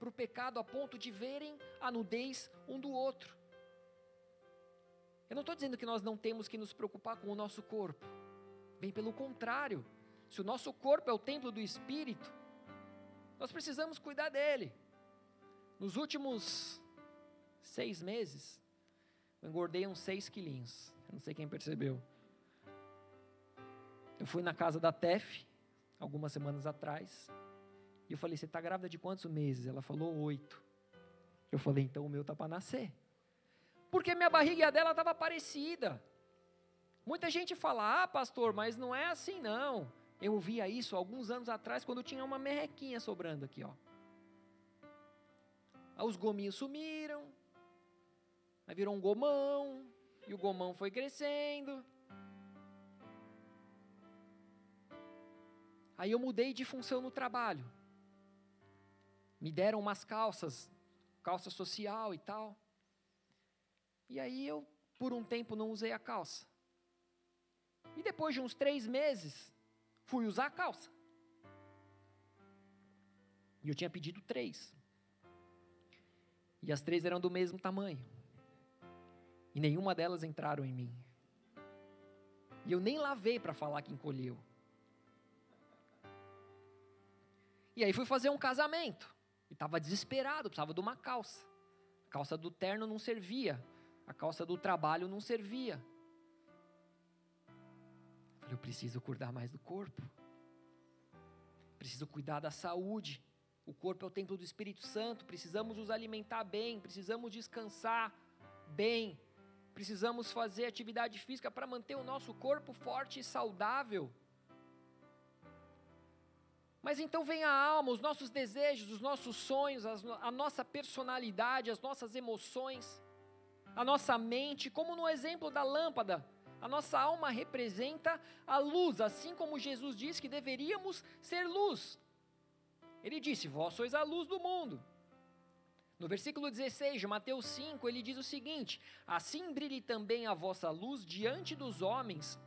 A: para o pecado a ponto de verem a nudez um do outro. Eu não estou dizendo que nós não temos que nos preocupar com o nosso corpo. Bem pelo contrário. se o nosso corpo é o templo do Espírito, nós precisamos cuidar dele. Nos últimos seis meses, eu engordei uns seis quilinhos. não sei quem percebeu. Eu fui na casa da Tef, algumas semanas atrás, e eu falei: Você está grávida de quantos meses? Ela falou: Oito. Eu falei: Então o meu está para nascer. Porque minha barriga e a dela estava parecida. Muita gente fala: Ah, pastor, mas não é assim não. Eu ouvia isso alguns anos atrás, quando tinha uma merrequinha sobrando aqui, ó. Aí os gominhos sumiram, aí virou um gomão, e o gomão foi crescendo. Aí eu mudei de função no trabalho. Me deram umas calças, calça social e tal. E aí eu, por um tempo, não usei a calça. E depois de uns três meses, fui usar a calça. E eu tinha pedido três. E as três eram do mesmo tamanho. E nenhuma delas entraram em mim. E eu nem lavei para falar que encolheu. E aí fui fazer um casamento. E estava desesperado, precisava de uma calça. A calça do terno não servia. A calça do trabalho não servia. Falei, eu preciso cuidar mais do corpo. Preciso cuidar da saúde. O corpo é o templo do Espírito Santo. Precisamos nos alimentar bem. Precisamos descansar bem. Precisamos fazer atividade física para manter o nosso corpo forte e saudável. Mas então vem a alma, os nossos desejos, os nossos sonhos, a nossa personalidade, as nossas emoções, a nossa mente, como no exemplo da lâmpada. A nossa alma representa a luz, assim como Jesus disse que deveríamos ser luz. Ele disse: Vós sois a luz do mundo. No versículo 16 de Mateus 5, ele diz o seguinte: Assim brilhe também a vossa luz diante dos homens,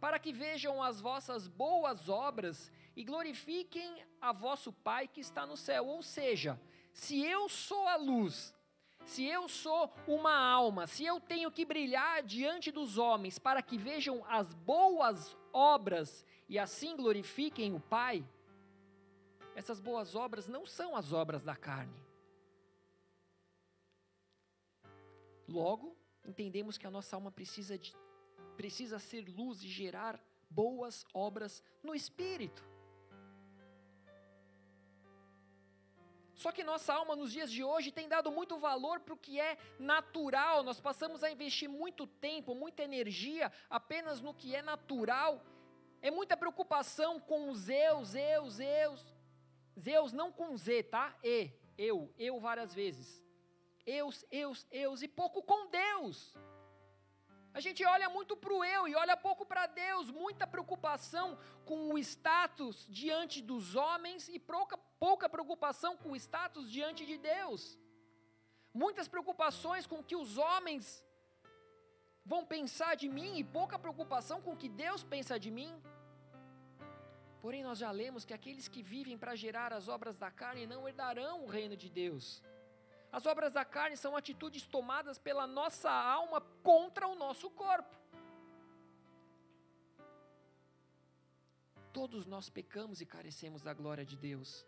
A: para que vejam as vossas boas obras e glorifiquem a vosso Pai que está no céu. Ou seja, se eu sou a luz, se eu sou uma alma, se eu tenho que brilhar diante dos homens para que vejam as boas obras e assim glorifiquem o Pai, essas boas obras não são as obras da carne. Logo, entendemos que a nossa alma precisa, de, precisa ser luz e gerar boas obras no espírito. Só que nossa alma nos dias de hoje tem dado muito valor para o que é natural. Nós passamos a investir muito tempo, muita energia apenas no que é natural. É muita preocupação com os eu, Zeus, Zeus. Zeus não com Z, tá? E, eu, eu várias vezes. Eus, eus, eus e pouco com Deus. A gente olha muito para o eu e olha pouco para Deus, muita preocupação com o status diante dos homens e pouca, pouca preocupação com o status diante de Deus. Muitas preocupações com o que os homens vão pensar de mim e pouca preocupação com o que Deus pensa de mim. Porém, nós já lemos que aqueles que vivem para gerar as obras da carne não herdarão o reino de Deus. As obras da carne são atitudes tomadas pela nossa alma contra o nosso corpo. Todos nós pecamos e carecemos da glória de Deus.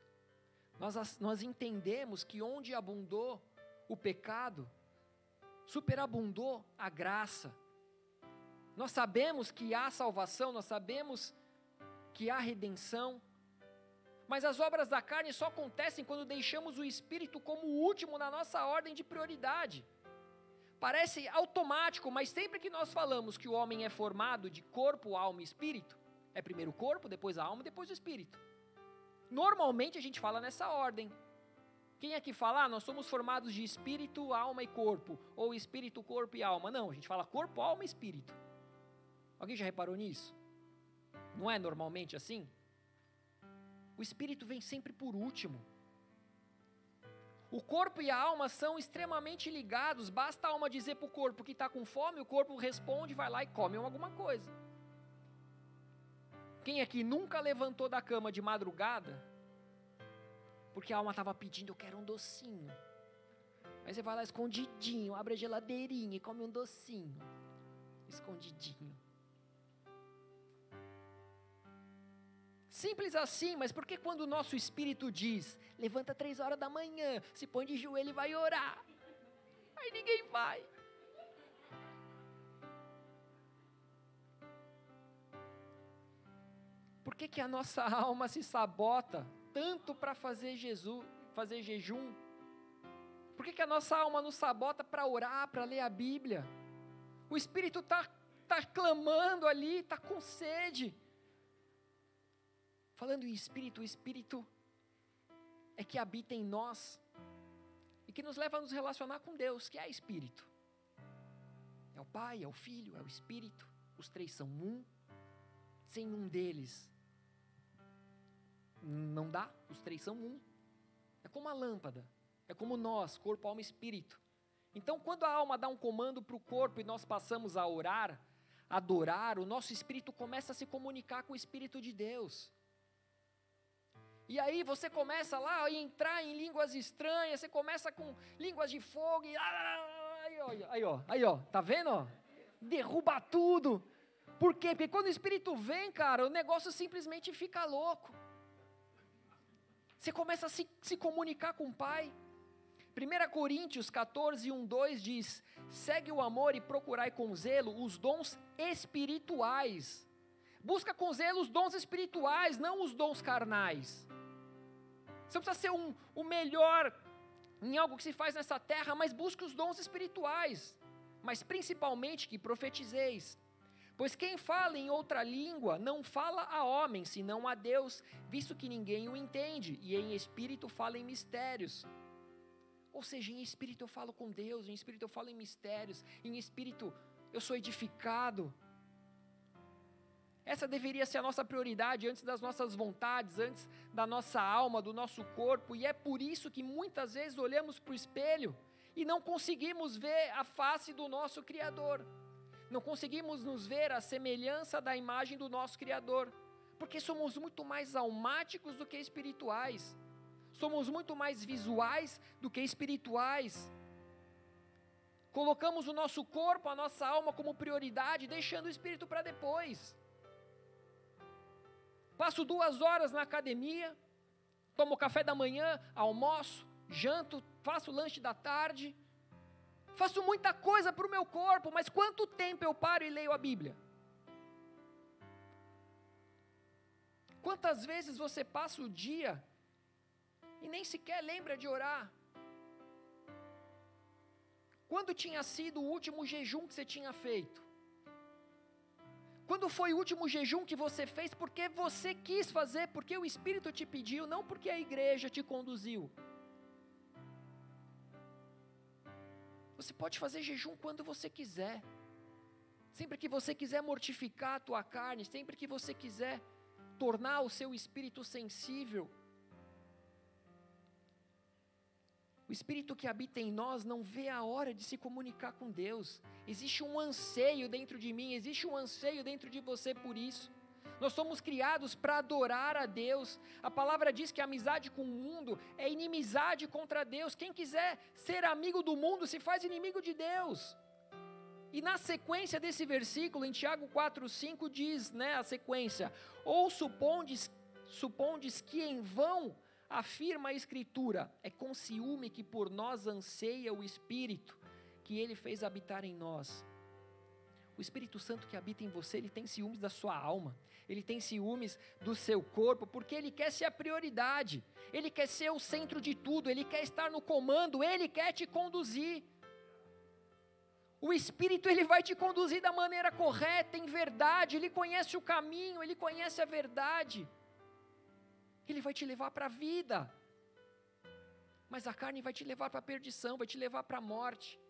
A: Nós, nós entendemos que onde abundou o pecado, superabundou a graça. Nós sabemos que há salvação, nós sabemos que há redenção, mas as obras da carne só acontecem quando deixamos o Espírito como o último na nossa ordem de prioridade. Parece automático, mas sempre que nós falamos que o homem é formado de corpo, alma e espírito, é primeiro o corpo, depois a alma, depois o espírito. Normalmente a gente fala nessa ordem. Quem aqui fala, ah, nós somos formados de espírito, alma e corpo, ou espírito, corpo e alma? Não, a gente fala corpo, alma e espírito. Alguém já reparou nisso? Não é normalmente assim? O espírito vem sempre por último. O corpo e a alma são extremamente ligados. Basta a alma dizer para o corpo que está com fome, o corpo responde, vai lá e come alguma coisa. Quem aqui nunca levantou da cama de madrugada? Porque a alma estava pedindo, eu quero um docinho. Aí você vai lá escondidinho, abre a geladeirinha e come um docinho. Escondidinho. Simples assim, mas por que quando o nosso espírito diz, levanta três horas da manhã, se põe de joelho e vai orar? Aí ninguém vai. Por que, que a nossa alma se sabota tanto para fazer Jesus, fazer jejum? Por que, que a nossa alma nos sabota para orar, para ler a Bíblia? O Espírito está tá clamando ali, está com sede. Falando em Espírito, o Espírito é que habita em nós e que nos leva a nos relacionar com Deus, que é Espírito. É o Pai, é o Filho, é o Espírito. Os três são um. Sem um deles, não dá, os três são um. É como a lâmpada, é como nós, corpo, alma e espírito. Então, quando a alma dá um comando para o corpo e nós passamos a orar, adorar, o nosso espírito começa a se comunicar com o Espírito de Deus. E aí você começa lá a entrar em línguas estranhas, você começa com línguas de fogo, e aí, ó, aí, ó, aí, ó, tá vendo? Ó? Derruba tudo. Por quê? Porque quando o Espírito vem, cara, o negócio simplesmente fica louco. Você começa a se, se comunicar com o Pai. 1 Coríntios 14, 1, 2 diz: segue o amor e procurai com zelo os dons espirituais. Busca com zelo os dons espirituais, não os dons carnais. Você precisa ser um, o melhor em algo que se faz nessa terra, mas busque os dons espirituais. Mas principalmente que profetizeis. Pois quem fala em outra língua não fala a homem, senão a Deus, visto que ninguém o entende, e em espírito fala em mistérios. Ou seja, em espírito eu falo com Deus, em espírito eu falo em mistérios, em espírito eu sou edificado. Essa deveria ser a nossa prioridade antes das nossas vontades, antes da nossa alma, do nosso corpo, e é por isso que muitas vezes olhamos para o espelho e não conseguimos ver a face do nosso Criador não conseguimos nos ver à semelhança da imagem do nosso Criador, porque somos muito mais almáticos do que espirituais, somos muito mais visuais do que espirituais. Colocamos o nosso corpo, a nossa alma como prioridade, deixando o espírito para depois. Passo duas horas na academia, tomo café da manhã, almoço, janto, faço lanche da tarde faço muita coisa para o meu corpo, mas quanto tempo eu paro e leio a Bíblia? Quantas vezes você passa o dia e nem sequer lembra de orar? Quando tinha sido o último jejum que você tinha feito? Quando foi o último jejum que você fez porque você quis fazer, porque o Espírito te pediu, não porque a igreja te conduziu? Você pode fazer jejum quando você quiser. Sempre que você quiser mortificar a tua carne, sempre que você quiser tornar o seu espírito sensível. O espírito que habita em nós não vê a hora de se comunicar com Deus. Existe um anseio dentro de mim, existe um anseio dentro de você por isso. Nós somos criados para adorar a Deus. A palavra diz que a amizade com o mundo é inimizade contra Deus. Quem quiser ser amigo do mundo se faz inimigo de Deus. E na sequência desse versículo, em Tiago 4,5, diz, né, a sequência: Ou supondes, supondes que em vão afirma a Escritura, é com ciúme que por nós anseia o Espírito, que ele fez habitar em nós. O Espírito Santo que habita em você, ele tem ciúmes da sua alma, ele tem ciúmes do seu corpo, porque ele quer ser a prioridade, ele quer ser o centro de tudo, ele quer estar no comando, ele quer te conduzir. O Espírito ele vai te conduzir da maneira correta, em verdade, ele conhece o caminho, ele conhece a verdade. Ele vai te levar para a vida. Mas a carne vai te levar para a perdição, vai te levar para a morte.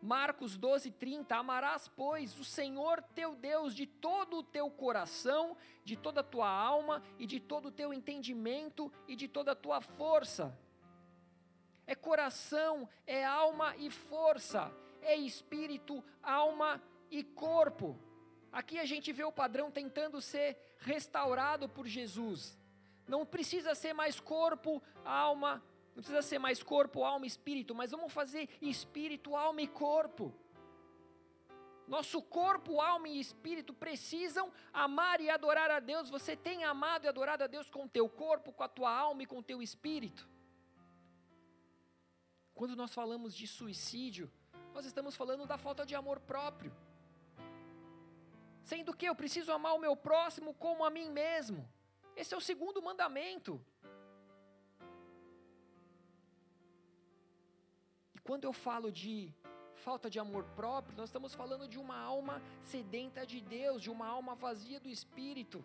A: Marcos 12, 30, amarás, pois, o Senhor teu Deus de todo o teu coração, de toda a tua alma e de todo o teu entendimento e de toda a tua força. É coração, é alma e força, é espírito, alma e corpo. Aqui a gente vê o padrão tentando ser restaurado por Jesus. Não precisa ser mais corpo, alma não precisa ser mais corpo, alma espírito, mas vamos fazer espírito, alma e corpo. Nosso corpo, alma e espírito precisam amar e adorar a Deus. Você tem amado e adorado a Deus com o teu corpo, com a tua alma e com o teu espírito. Quando nós falamos de suicídio, nós estamos falando da falta de amor próprio. Sendo que eu preciso amar o meu próximo como a mim mesmo. Esse é o segundo mandamento. E quando eu falo de falta de amor próprio, nós estamos falando de uma alma sedenta de Deus, de uma alma vazia do espírito.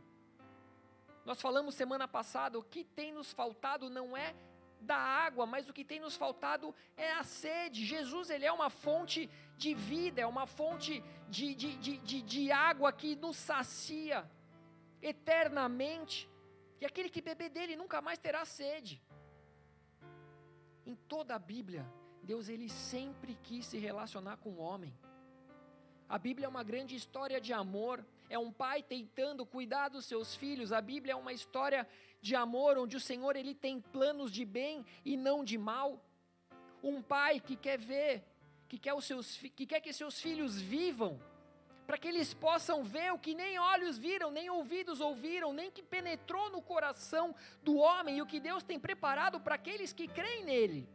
A: Nós falamos semana passada, o que tem nos faltado não é da água, mas o que tem nos faltado é a sede. Jesus, ele é uma fonte de vida, é uma fonte de, de, de, de, de água que nos sacia eternamente. E aquele que beber dele nunca mais terá sede. Em toda a Bíblia, Deus ele sempre quis se relacionar com o homem. A Bíblia é uma grande história de amor, é um pai tentando cuidar dos seus filhos. A Bíblia é uma história de amor onde o Senhor ele tem planos de bem e não de mal. Um pai que quer ver, que quer, os seus, que quer que seus filhos vivam, para que eles possam ver o que nem olhos viram, nem ouvidos ouviram, nem que penetrou no coração do homem e o que Deus tem preparado para aqueles que creem nele.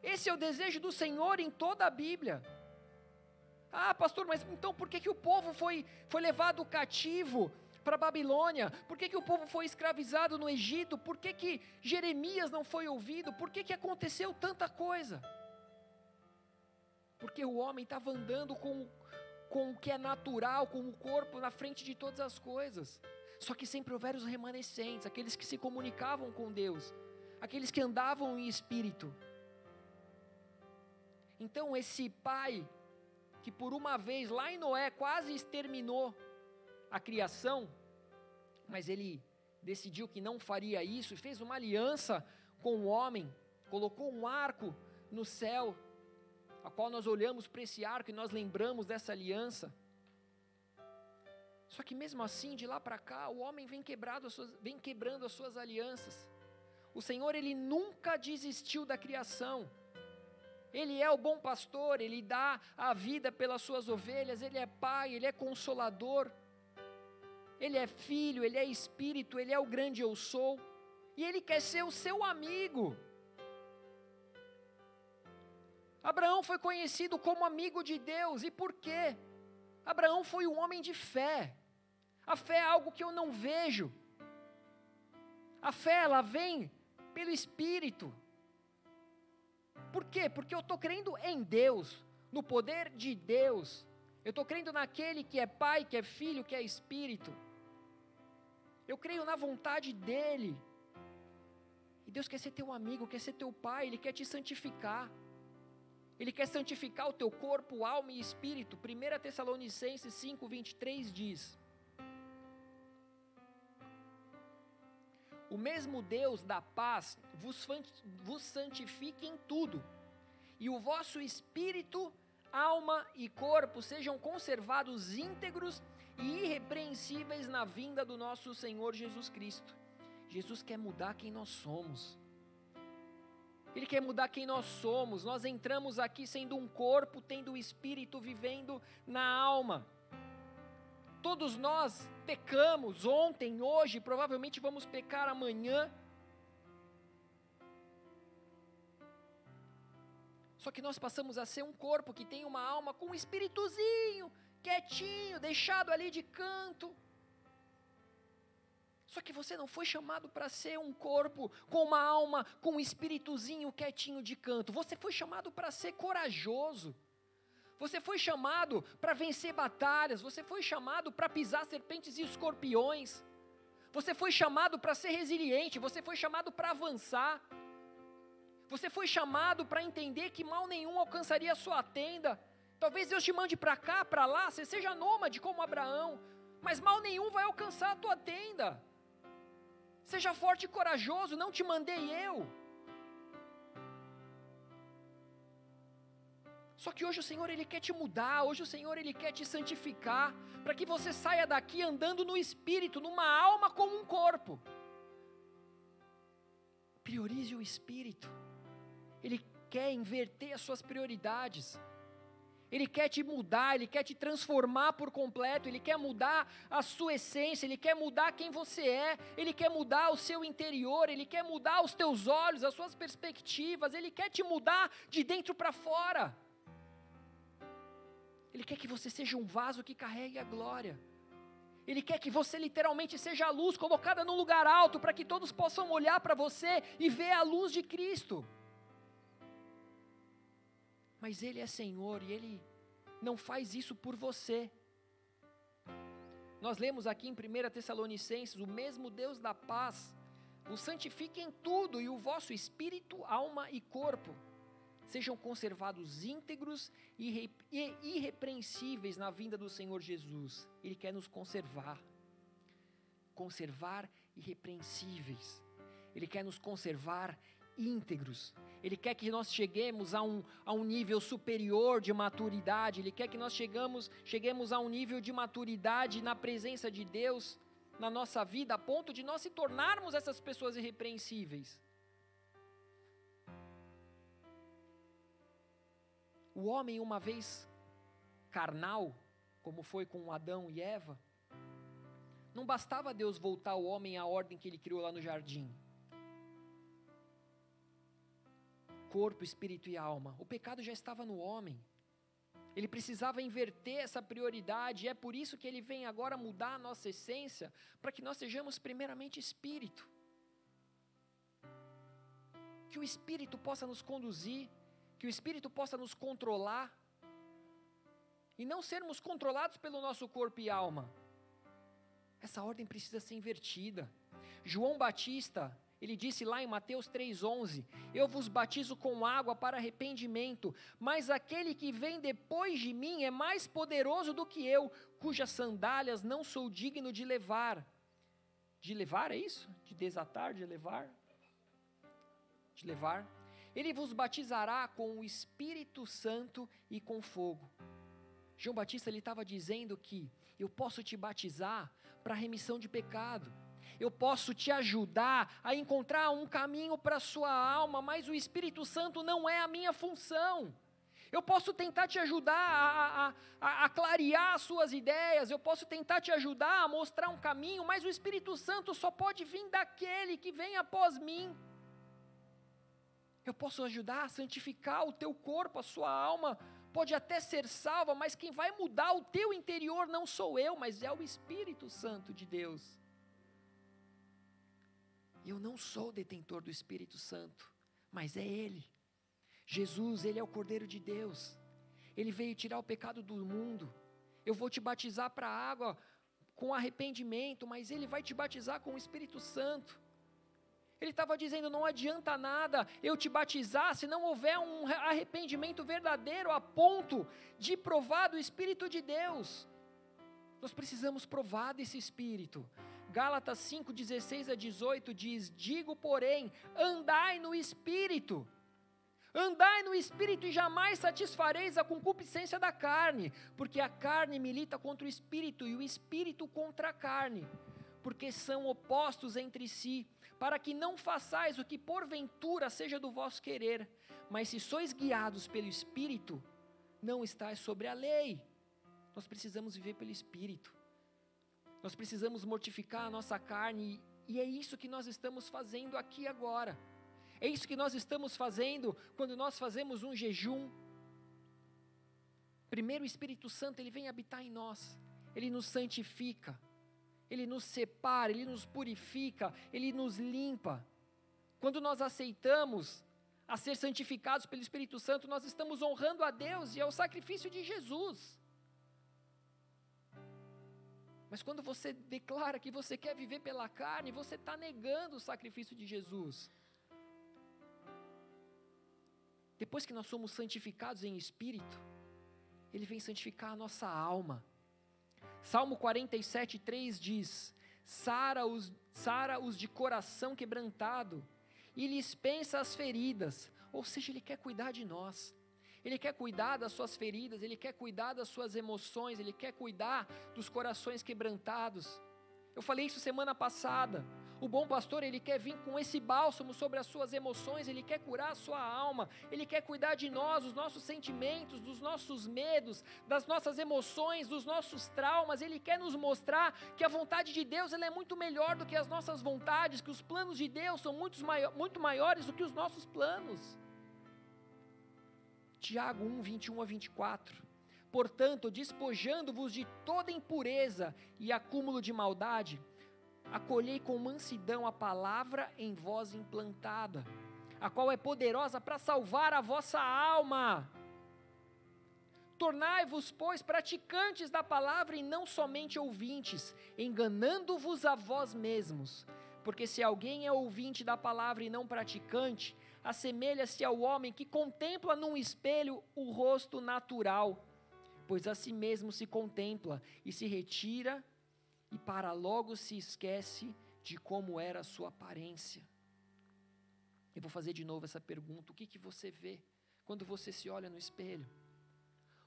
A: Esse é o desejo do Senhor em toda a Bíblia. Ah, pastor, mas então por que, que o povo foi, foi levado cativo para a Babilônia? Por que, que o povo foi escravizado no Egito? Por que, que Jeremias não foi ouvido? Por que, que aconteceu tanta coisa? Porque o homem estava andando com, com o que é natural, com o corpo na frente de todas as coisas. Só que sempre houveram os remanescentes, aqueles que se comunicavam com Deus, aqueles que andavam em espírito. Então, esse pai, que por uma vez lá em Noé quase exterminou a criação, mas ele decidiu que não faria isso e fez uma aliança com o homem, colocou um arco no céu, a qual nós olhamos para esse arco e nós lembramos dessa aliança. Só que mesmo assim, de lá para cá, o homem vem, quebrado suas, vem quebrando as suas alianças. O Senhor, ele nunca desistiu da criação. Ele é o bom pastor, ele dá a vida pelas suas ovelhas, ele é pai, ele é consolador, ele é filho, ele é espírito, ele é o grande eu sou, e ele quer ser o seu amigo. Abraão foi conhecido como amigo de Deus, e por quê? Abraão foi um homem de fé. A fé é algo que eu não vejo. A fé, ela vem pelo Espírito. Por quê? Porque eu estou crendo em Deus, no poder de Deus. Eu estou crendo naquele que é Pai, que é Filho, que é Espírito. Eu creio na vontade dEle. E Deus quer ser teu amigo, quer ser teu Pai, Ele quer te santificar. Ele quer santificar o teu corpo, alma e espírito. 1 Tessalonicenses 5, 23 diz: O mesmo Deus da paz vos, vos santifique em tudo, e o vosso espírito, alma e corpo sejam conservados íntegros e irrepreensíveis na vinda do nosso Senhor Jesus Cristo. Jesus quer mudar quem nós somos. Ele quer mudar quem nós somos. Nós entramos aqui sendo um corpo, tendo o espírito vivendo na alma. Todos nós pecamos ontem, hoje, provavelmente vamos pecar amanhã. Só que nós passamos a ser um corpo que tem uma alma com um espíritozinho, quietinho, deixado ali de canto. Só que você não foi chamado para ser um corpo com uma alma com um espíritozinho quietinho de canto. Você foi chamado para ser corajoso. Você foi chamado para vencer batalhas, você foi chamado para pisar serpentes e escorpiões. Você foi chamado para ser resiliente, você foi chamado para avançar. Você foi chamado para entender que mal nenhum alcançaria a sua tenda. Talvez Deus te mande para cá, para lá, você seja nômade como Abraão, mas mal nenhum vai alcançar a tua tenda. Seja forte e corajoso, não te mandei eu. Só que hoje o Senhor ele quer te mudar, hoje o Senhor ele quer te santificar, para que você saia daqui andando no espírito, numa alma como um corpo. Priorize o espírito. Ele quer inverter as suas prioridades. Ele quer te mudar, ele quer te transformar por completo, ele quer mudar a sua essência, ele quer mudar quem você é, ele quer mudar o seu interior, ele quer mudar os teus olhos, as suas perspectivas, ele quer te mudar de dentro para fora. Ele quer que você seja um vaso que carregue a glória. Ele quer que você literalmente seja a luz colocada num lugar alto para que todos possam olhar para você e ver a luz de Cristo mas Ele é Senhor e Ele não faz isso por você. Nós lemos aqui em 1 Tessalonicenses: o mesmo Deus da paz o santifique em tudo, e o vosso espírito, alma e corpo sejam conservados íntegros e irrepreensíveis na vinda do Senhor Jesus. Ele quer nos conservar, conservar irrepreensíveis. Ele quer nos conservar íntegros. Ele quer que nós cheguemos a um, a um nível superior de maturidade, Ele quer que nós chegamos, cheguemos a um nível de maturidade na presença de Deus na nossa vida, a ponto de nós se tornarmos essas pessoas irrepreensíveis. O homem, uma vez carnal, como foi com Adão e Eva, não bastava Deus voltar o homem à ordem que ele criou lá no jardim. corpo, espírito e alma. O pecado já estava no homem. Ele precisava inverter essa prioridade, e é por isso que ele vem agora mudar a nossa essência, para que nós sejamos primeiramente espírito. Que o espírito possa nos conduzir, que o espírito possa nos controlar, e não sermos controlados pelo nosso corpo e alma. Essa ordem precisa ser invertida. João Batista, ele disse lá em Mateus 3,11: Eu vos batizo com água para arrependimento, mas aquele que vem depois de mim é mais poderoso do que eu, cujas sandálias não sou digno de levar. De levar, é isso? De desatar, de levar? De levar. Ele vos batizará com o Espírito Santo e com fogo. João Batista ele estava dizendo que eu posso te batizar para remissão de pecado eu posso te ajudar a encontrar um caminho para a sua alma, mas o Espírito Santo não é a minha função. Eu posso tentar te ajudar a, a, a, a, clarear as suas ideias, eu posso tentar te ajudar a mostrar um caminho, mas o Espírito Santo só pode vir daquele que vem após mim. Eu posso ajudar a santificar o teu corpo, a sua alma, pode até ser salva, mas quem vai mudar o teu interior não sou eu, mas é o Espírito Santo de Deus. Eu não sou detentor do Espírito Santo, mas é Ele. Jesus, Ele é o Cordeiro de Deus. Ele veio tirar o pecado do mundo. Eu vou te batizar para a água com arrependimento, mas Ele vai te batizar com o Espírito Santo. Ele estava dizendo: não adianta nada eu te batizar se não houver um arrependimento verdadeiro a ponto de provar do Espírito de Deus. Nós precisamos provar desse Espírito. Gálatas 5, 16 a 18 diz: Digo, porém, andai no espírito. Andai no espírito e jamais satisfareis a concupiscência da carne, porque a carne milita contra o espírito e o espírito contra a carne, porque são opostos entre si, para que não façais o que porventura seja do vosso querer, mas se sois guiados pelo espírito, não estáis sobre a lei. Nós precisamos viver pelo espírito. Nós precisamos mortificar a nossa carne e é isso que nós estamos fazendo aqui agora. É isso que nós estamos fazendo quando nós fazemos um jejum. Primeiro o Espírito Santo, ele vem habitar em nós. Ele nos santifica. Ele nos separa, ele nos purifica, ele nos limpa. Quando nós aceitamos a ser santificados pelo Espírito Santo, nós estamos honrando a Deus e ao sacrifício de Jesus. Mas quando você declara que você quer viver pela carne, você está negando o sacrifício de Jesus. Depois que nós somos santificados em espírito, Ele vem santificar a nossa alma. Salmo 47, 3 diz: Sara os, sara os de coração quebrantado e lhes pensa as feridas. Ou seja, Ele quer cuidar de nós. Ele quer cuidar das suas feridas, Ele quer cuidar das suas emoções, Ele quer cuidar dos corações quebrantados. Eu falei isso semana passada. O bom pastor, ele quer vir com esse bálsamo sobre as suas emoções, ele quer curar a sua alma, ele quer cuidar de nós, dos nossos sentimentos, dos nossos medos, das nossas emoções, dos nossos traumas. Ele quer nos mostrar que a vontade de Deus ela é muito melhor do que as nossas vontades, que os planos de Deus são muito, muito maiores do que os nossos planos. Tiago 1, 21 a 24. Portanto, despojando-vos de toda impureza e acúmulo de maldade, acolhei com mansidão a palavra em vós implantada, a qual é poderosa para salvar a vossa alma. Tornai-vos, pois, praticantes da palavra e não somente ouvintes, enganando-vos a vós mesmos. Porque se alguém é ouvinte da palavra e não praticante, assemelha-se ao homem que contempla num espelho o rosto natural, pois a si mesmo se contempla e se retira e para logo se esquece de como era a sua aparência. Eu vou fazer de novo essa pergunta: o que, que você vê quando você se olha no espelho?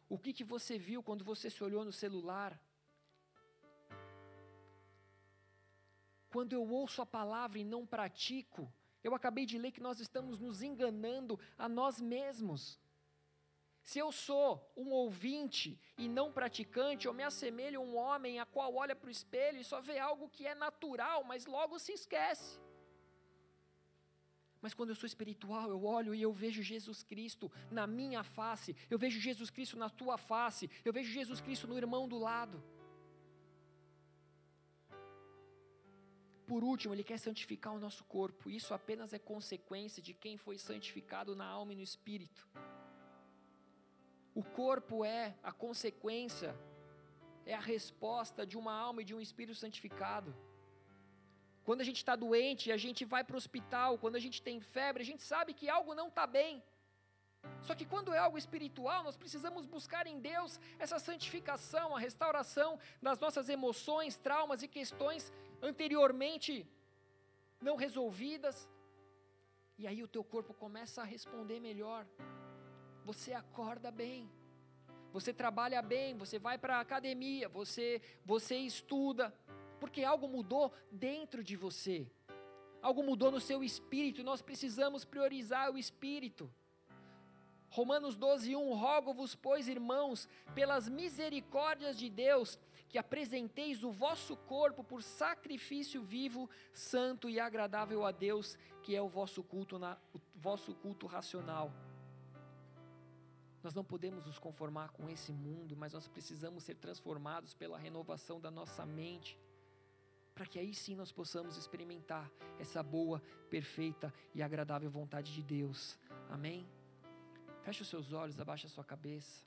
A: O que, que você viu quando você se olhou no celular? Quando eu ouço a palavra e não pratico, eu acabei de ler que nós estamos nos enganando a nós mesmos. Se eu sou um ouvinte e não praticante, eu me assemelho a um homem a qual olha para o espelho e só vê algo que é natural, mas logo se esquece. Mas quando eu sou espiritual, eu olho e eu vejo Jesus Cristo na minha face, eu vejo Jesus Cristo na tua face, eu vejo Jesus Cristo no irmão do lado. Por último, Ele quer santificar o nosso corpo, isso apenas é consequência de quem foi santificado na alma e no espírito. O corpo é a consequência, é a resposta de uma alma e de um espírito santificado. Quando a gente está doente, a gente vai para o hospital, quando a gente tem febre, a gente sabe que algo não está bem. Só que quando é algo espiritual, nós precisamos buscar em Deus essa santificação, a restauração das nossas emoções, traumas e questões anteriormente não resolvidas. E aí o teu corpo começa a responder melhor você acorda bem. Você trabalha bem, você vai para a academia, você você estuda, porque algo mudou dentro de você. Algo mudou no seu espírito, nós precisamos priorizar o espírito. Romanos 12, 1: Rogo-vos, pois, irmãos, pelas misericórdias de Deus, que apresenteis o vosso corpo por sacrifício vivo, santo e agradável a Deus, que é o vosso culto, na, o vosso culto racional. Nós não podemos nos conformar com esse mundo, mas nós precisamos ser transformados pela renovação da nossa mente, para que aí sim nós possamos experimentar essa boa, perfeita e agradável vontade de Deus. Amém? Feche os seus olhos, abaixe a sua cabeça.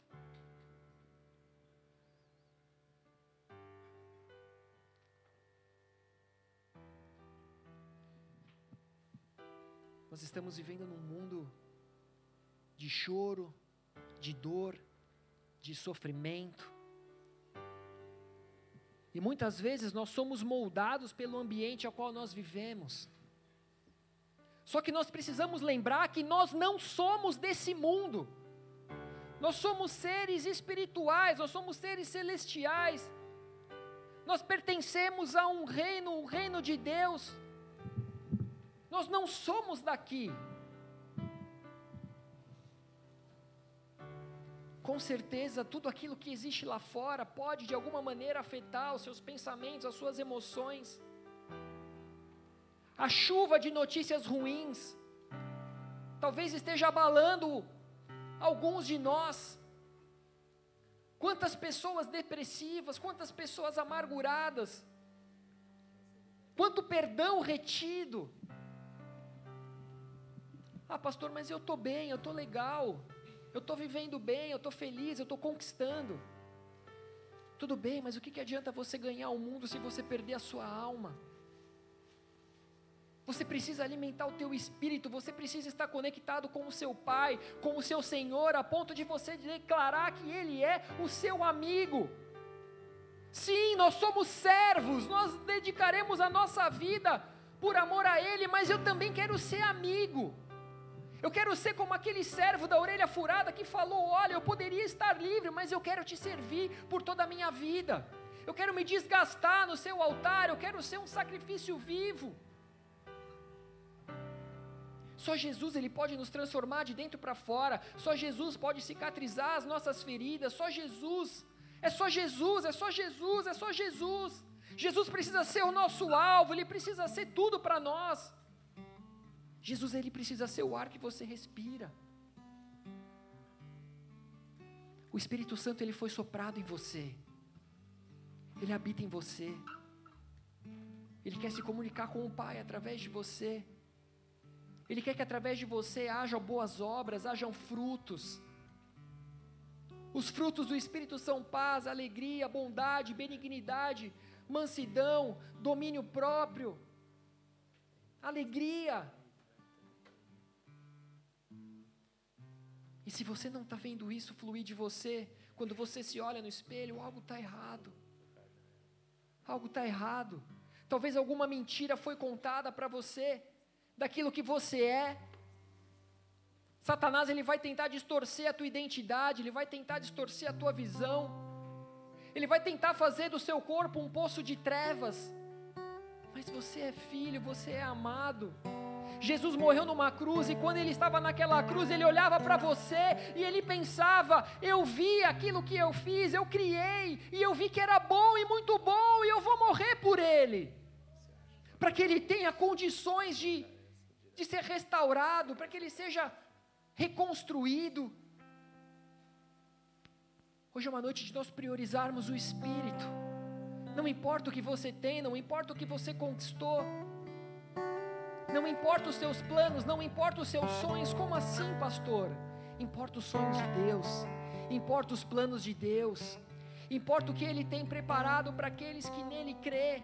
A: Nós estamos vivendo num mundo de choro, de dor, de sofrimento. E muitas vezes nós somos moldados pelo ambiente ao qual nós vivemos. Só que nós precisamos lembrar que nós não somos desse mundo. Nós somos seres espirituais, nós somos seres celestiais. Nós pertencemos a um reino, o um reino de Deus. Nós não somos daqui. Com certeza tudo aquilo que existe lá fora pode de alguma maneira afetar os seus pensamentos, as suas emoções. A chuva de notícias ruins talvez esteja abalando alguns de nós. Quantas pessoas depressivas, quantas pessoas amarguradas, quanto perdão retido. Ah, pastor, mas eu estou bem, eu estou legal eu estou vivendo bem, eu estou feliz, eu estou conquistando. Tudo bem, mas o que, que adianta você ganhar o mundo se você perder a sua alma? Você precisa alimentar o teu espírito, você precisa estar conectado com o seu Pai, com o seu Senhor, a ponto de você declarar que Ele é o seu amigo. Sim, nós somos servos, nós dedicaremos a nossa vida por amor a Ele, mas eu também quero ser amigo. Eu quero ser como aquele servo da orelha furada que falou: Olha, eu poderia estar livre, mas eu quero te servir por toda a minha vida. Eu quero me desgastar no seu altar, eu quero ser um sacrifício vivo. Só Jesus ele pode nos transformar de dentro para fora. Só Jesus pode cicatrizar as nossas feridas. Só Jesus. É só Jesus, é só Jesus, é só Jesus. Jesus precisa ser o nosso alvo, ele precisa ser tudo para nós. Jesus ele precisa ser o ar que você respira. O Espírito Santo ele foi soprado em você. Ele habita em você. Ele quer se comunicar com o Pai através de você. Ele quer que através de você hajam boas obras, hajam frutos. Os frutos do Espírito são paz, alegria, bondade, benignidade, mansidão, domínio próprio, alegria. E se você não está vendo isso fluir de você, quando você se olha no espelho, algo está errado. Algo está errado. Talvez alguma mentira foi contada para você daquilo que você é. Satanás ele vai tentar distorcer a tua identidade, ele vai tentar distorcer a tua visão. Ele vai tentar fazer do seu corpo um poço de trevas. Mas você é filho, você é amado. Jesus morreu numa cruz e quando ele estava naquela cruz, ele olhava para você e ele pensava: Eu vi aquilo que eu fiz, eu criei e eu vi que era bom e muito bom e eu vou morrer por ele. Para que ele tenha condições de de ser restaurado, para que ele seja reconstruído. Hoje é uma noite de nós priorizarmos o Espírito. Não importa o que você tem, não importa o que você conquistou, não importa os seus planos, não importa os seus sonhos. Como assim, pastor? Importa os sonhos de Deus, importa os planos de Deus, importa o que Ele tem preparado para aqueles que nele crê.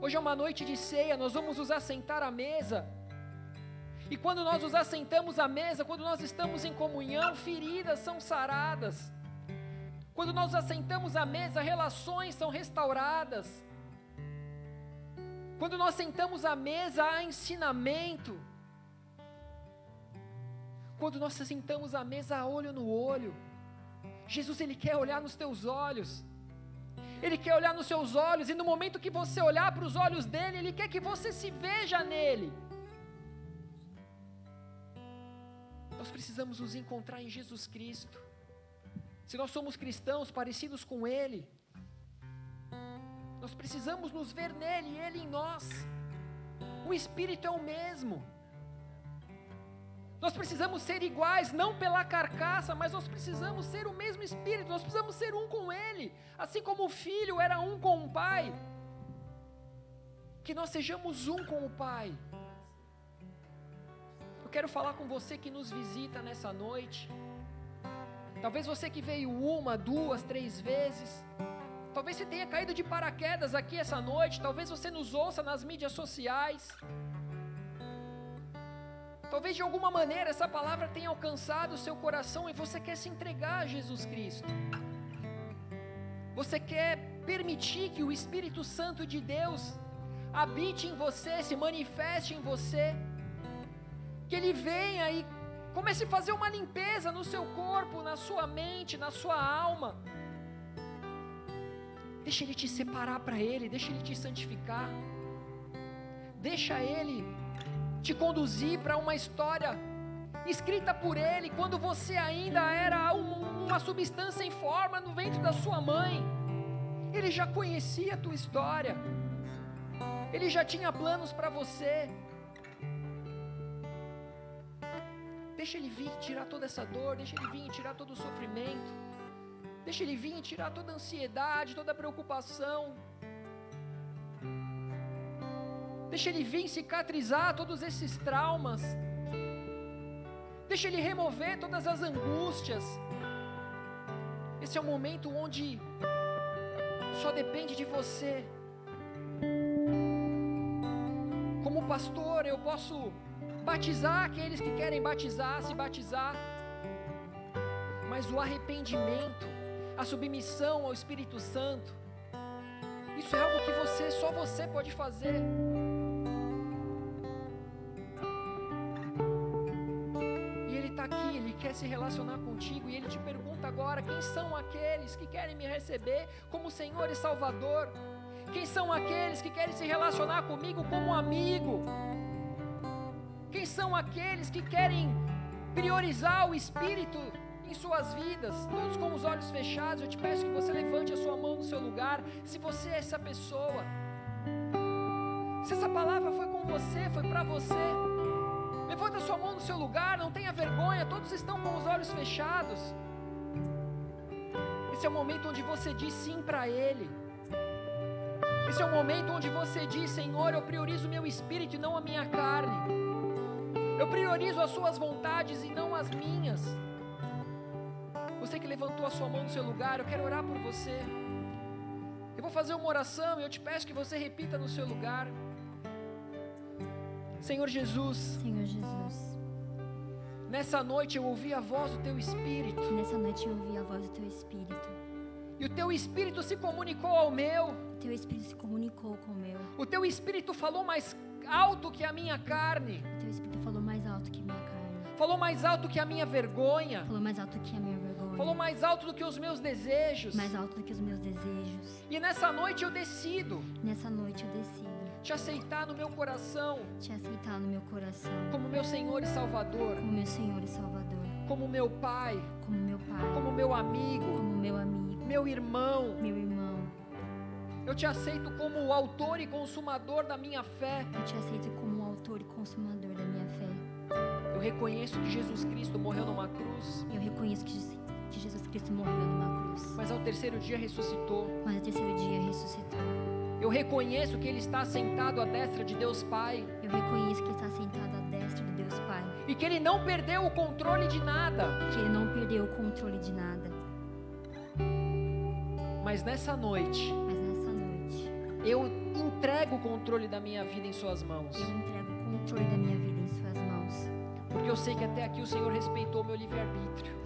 A: Hoje é uma noite de ceia, nós vamos nos assentar à mesa. E quando nós nos assentamos à mesa, quando nós estamos em comunhão, feridas são saradas. Quando nós assentamos à mesa, relações são restauradas. Quando nós sentamos à mesa, há ensinamento. Quando nós sentamos à mesa, olho no olho. Jesus, Ele quer olhar nos teus olhos. Ele quer olhar nos seus olhos, e no momento que você olhar para os olhos dele, Ele quer que você se veja nele. Nós precisamos nos encontrar em Jesus Cristo. Se nós somos cristãos parecidos com Ele, nós precisamos nos ver nele e Ele em nós. O Espírito é o mesmo. Nós precisamos ser iguais, não pela carcaça, mas nós precisamos ser o mesmo Espírito, nós precisamos ser um com Ele, assim como o Filho era um com o Pai. Que nós sejamos um com o Pai. Eu quero falar com você que nos visita nessa noite. Talvez você que veio uma, duas, três vezes. Talvez você tenha caído de paraquedas aqui essa noite. Talvez você nos ouça nas mídias sociais. Talvez de alguma maneira essa palavra tenha alcançado o seu coração e você quer se entregar a Jesus Cristo. Você quer permitir que o Espírito Santo de Deus habite em você, se manifeste em você. Que ele venha e comece a fazer uma limpeza no seu corpo, na sua mente, na sua alma. Deixa ele te separar para ele, deixa ele te santificar. Deixa ele te conduzir para uma história escrita por Ele quando você ainda era uma substância em forma no ventre da sua mãe. Ele já conhecia a tua história, Ele já tinha planos para você. Deixa Ele vir tirar toda essa dor, deixa Ele vir tirar todo o sofrimento, deixa Ele vir tirar toda a ansiedade, toda a preocupação. Deixa Ele vir cicatrizar todos esses traumas. Deixa Ele remover todas as angústias. Esse é o momento onde só depende de você. Como pastor, eu posso batizar aqueles que querem batizar, se batizar. Mas o arrependimento, a submissão ao Espírito Santo, isso é algo que você, só você pode fazer. quer se relacionar contigo e Ele te pergunta agora: quem são aqueles que querem me receber como Senhor e Salvador? Quem são aqueles que querem se relacionar comigo como amigo? Quem são aqueles que querem priorizar o Espírito em suas vidas, todos com os olhos fechados? Eu te peço que você levante a sua mão no seu lugar, se você é essa pessoa. Se essa palavra foi com você, foi para você. Levanta a sua mão no seu lugar, não tenha vergonha, todos estão com os olhos fechados. Esse é o momento onde você diz sim para Ele. Esse é o momento onde você diz: Senhor, eu priorizo o meu espírito e não a minha carne. Eu priorizo as suas vontades e não as minhas. Você que levantou a sua mão no seu lugar, eu quero orar por você. Eu vou fazer uma oração e eu te peço que você repita no seu lugar. Senhor Jesus.
B: Senhor Jesus.
A: Nessa noite eu ouvi a voz do teu espírito.
B: Nessa noite eu ouvi a voz do teu espírito.
A: E o teu espírito se comunicou ao meu.
B: O teu espírito se comunicou com o meu.
A: O teu espírito falou mais alto que a minha carne.
B: O teu espírito falou mais alto que a minha carne.
A: Falou mais alto que a minha vergonha.
B: Falou mais alto que a minha vergonha.
A: Falou mais alto do que os meus desejos.
B: Mais alto do que os meus desejos.
A: E nessa noite eu decido.
B: Nessa noite eu decido.
A: Te aceitar no meu coração.
B: Te aceitar no meu coração.
A: Como meu Senhor e Salvador.
B: Como meu Senhor e Salvador.
A: Como meu Pai.
B: Como meu Pai.
A: Como meu amigo.
B: Como meu amigo.
A: Meu irmão.
B: Meu irmão.
A: Eu te aceito como o autor e consumador da minha fé.
B: Eu te aceito como o autor e consumador da minha fé.
A: Eu reconheço que Jesus Cristo morreu numa cruz.
B: Eu reconheço que, que Jesus Cristo morreu numa cruz.
A: Mas ao terceiro dia ressuscitou.
B: Mas ao terceiro dia ressuscitou.
A: Eu reconheço que Ele está sentado à destra de Deus Pai.
B: Eu reconheço que está sentado à destra de Deus Pai.
A: E que Ele não perdeu o controle de nada.
B: Que Ele não perdeu o controle de nada.
A: Mas nessa noite.
B: Mas nessa noite.
A: Eu entrego o controle da minha vida em Suas mãos.
B: Eu entrego o controle da minha vida em Suas mãos.
A: Porque eu sei que até aqui o Senhor respeitou meu livre-arbítrio.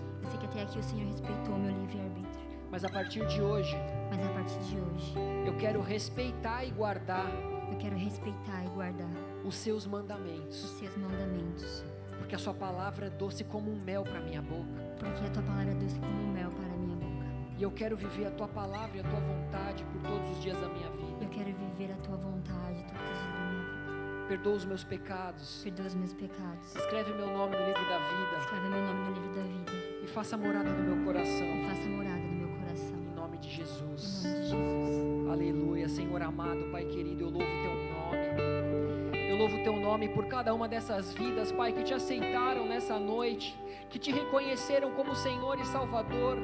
B: Até aqui o Senhor respeitou meu livre-arbítrio.
A: Mas a partir de hoje.
B: Mas a partir de hoje.
A: Eu quero respeitar e guardar.
B: Eu quero respeitar e guardar.
A: Os seus mandamentos.
B: Os seus mandamentos.
A: Porque a sua palavra é doce como um mel para minha boca.
B: Porque a tua palavra é doce como um mel para minha boca.
A: E eu quero viver a tua palavra e a tua vontade por todos os dias da minha vida.
B: Eu quero viver a tua vontade todos os dias da minha vida.
A: Perdoa os meus pecados.
B: Perdoa os meus pecados.
A: Escreve meu nome no livro da vida.
B: Escreve meu nome no livro da vida.
A: Faça morada no meu coração.
B: E faça morada no meu coração.
A: Em nome de Jesus.
B: Em nome de Jesus.
A: Aleluia, Senhor amado, Pai querido, eu louvo teu nome. Eu louvo teu nome por cada uma dessas vidas, Pai, que te aceitaram nessa noite, que te reconheceram como Senhor e Salvador.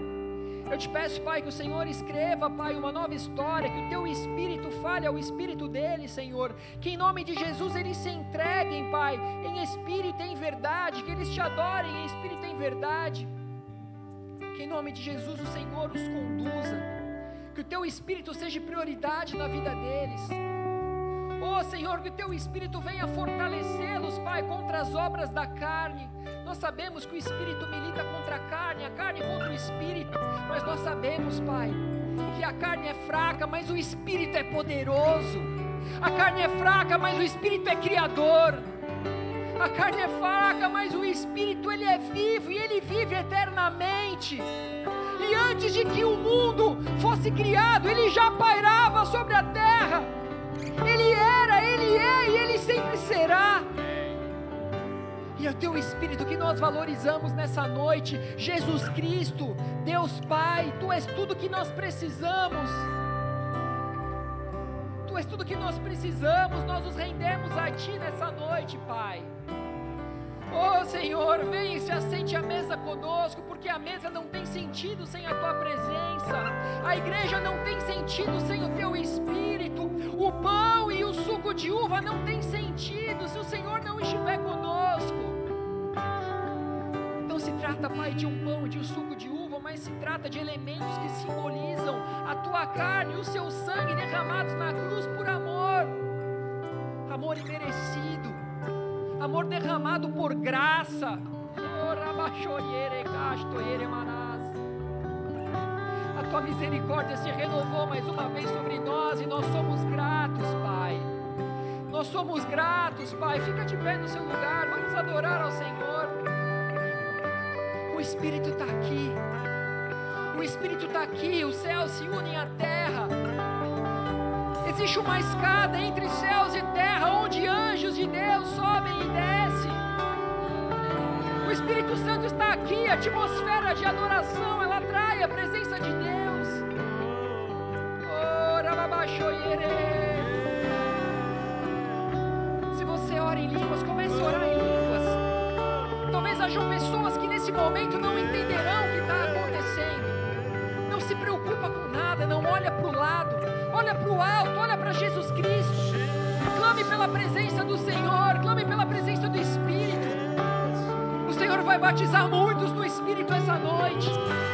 A: Eu te peço, Pai, que o Senhor escreva, Pai, uma nova história, que o teu espírito fale ao espírito deles, Senhor. Que em nome de Jesus eles se entreguem, Pai, em espírito e em verdade, que eles te adorem em espírito e em verdade. Que em nome de Jesus o Senhor os conduza. Que o teu espírito seja prioridade na vida deles. Oh Senhor, que o teu espírito venha fortalecê-los, Pai, contra as obras da carne. Nós sabemos que o espírito milita contra a carne, a carne contra o espírito, mas nós sabemos, Pai, que a carne é fraca, mas o espírito é poderoso. A carne é fraca, mas o espírito é criador. A carne é fraca, mas o espírito ele é vivo e ele vive eternamente. E antes de que o mundo fosse criado, ele já pairava sobre a terra. Ele era, Ele é e Ele sempre será. E é o Teu Espírito que nós valorizamos nessa noite, Jesus Cristo, Deus Pai, Tu és tudo que nós precisamos. Tu és tudo que nós precisamos, nós nos rendemos a Ti nessa noite, Pai. Oh Senhor, vem e se assente à mesa conosco, porque a mesa não tem sentido sem a tua presença, a igreja não tem sentido sem o teu espírito, o pão e o suco de uva não tem sentido se o Senhor não estiver conosco. Não se trata, Pai, de um pão e de um suco de uva, mas se trata de elementos que simbolizam a tua carne e o seu sangue derramados na cruz por amor, amor imerecido amor derramado por graça. A tua misericórdia se renovou mais uma vez sobre nós e nós somos gratos, Pai. Nós somos gratos, Pai. Fica de pé no seu lugar, vamos adorar ao Senhor. O Espírito está aqui. O Espírito está aqui, os céus se unem à terra. existe uma escada entre céus e terra onde anjos de Deus sobem e descem. O Espírito Santo está aqui, a atmosfera de adoração, ela atrai a presença de Deus. Se você ora em línguas, comece a orar em línguas. Talvez hajam pessoas que nesse momento não entenderão o que está acontecendo. Não se preocupa com nada, não olha para o lado, olha para o alto, olha para Jesus Cristo. Clame pela presença do Senhor, clame pela presença do Espírito. O Senhor vai batizar muitos no Espírito essa noite. Santo,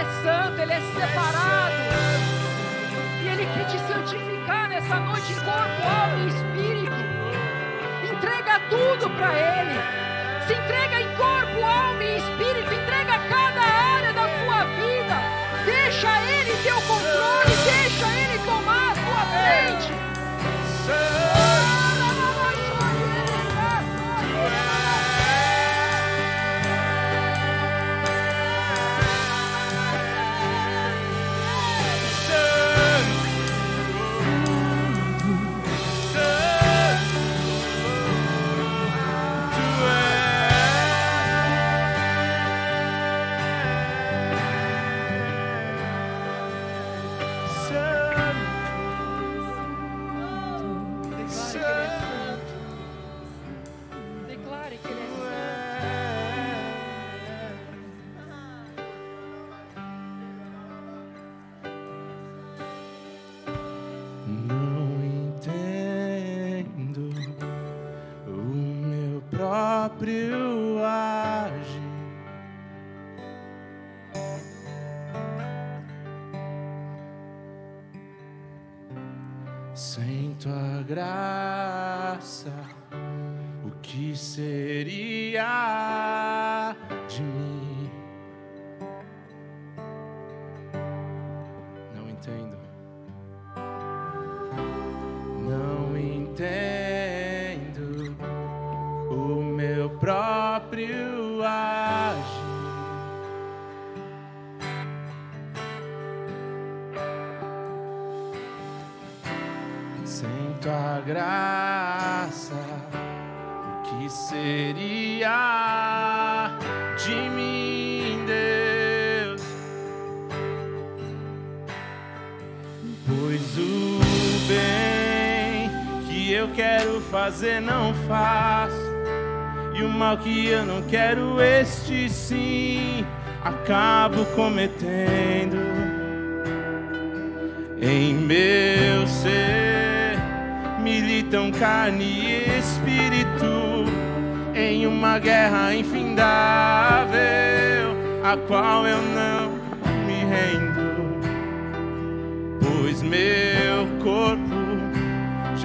A: é santo, Ele é separado. E Ele quer te santificar nessa noite corpo, alma e espírito. Entrega tudo para Ele. Se entrega em corpo, alma e espírito. Entrega cada área da sua vida. Deixa Ele
C: fazer não faço, e o mal que eu não quero, este sim, acabo cometendo. Em meu ser militam carne e espírito, em uma guerra infindável, a qual eu não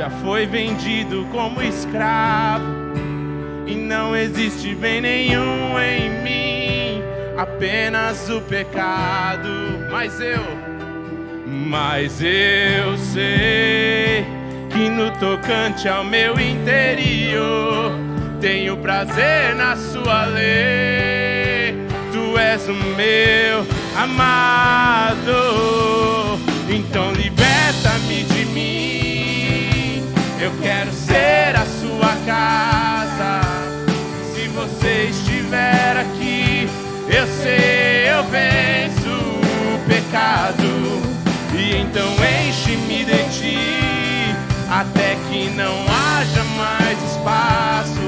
C: já foi vendido como escravo e não existe bem nenhum em mim, apenas o pecado. Mas eu, mas eu sei que no tocante ao meu interior tenho prazer na sua lei. Tu és o meu amado, então liberta-me de mim. Eu quero ser a sua casa. Se você estiver aqui, eu sei, eu venço o pecado. E então enche-me de ti, até que não haja mais espaço.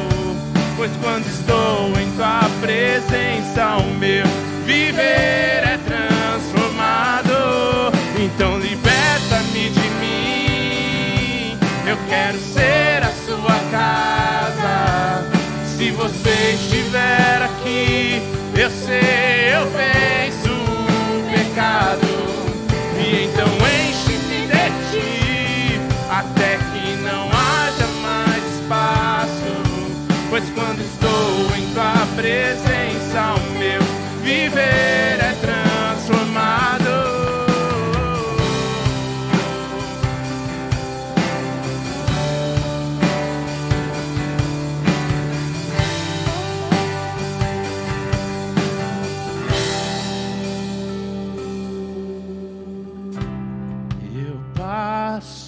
C: Pois quando estou em tua presença, o meu viver Eu quero ser a sua casa. Se você estiver aqui, eu sei, eu venço o pecado. E então enche-me de ti, até que não haja mais espaço. Pois quando estou em tua presença,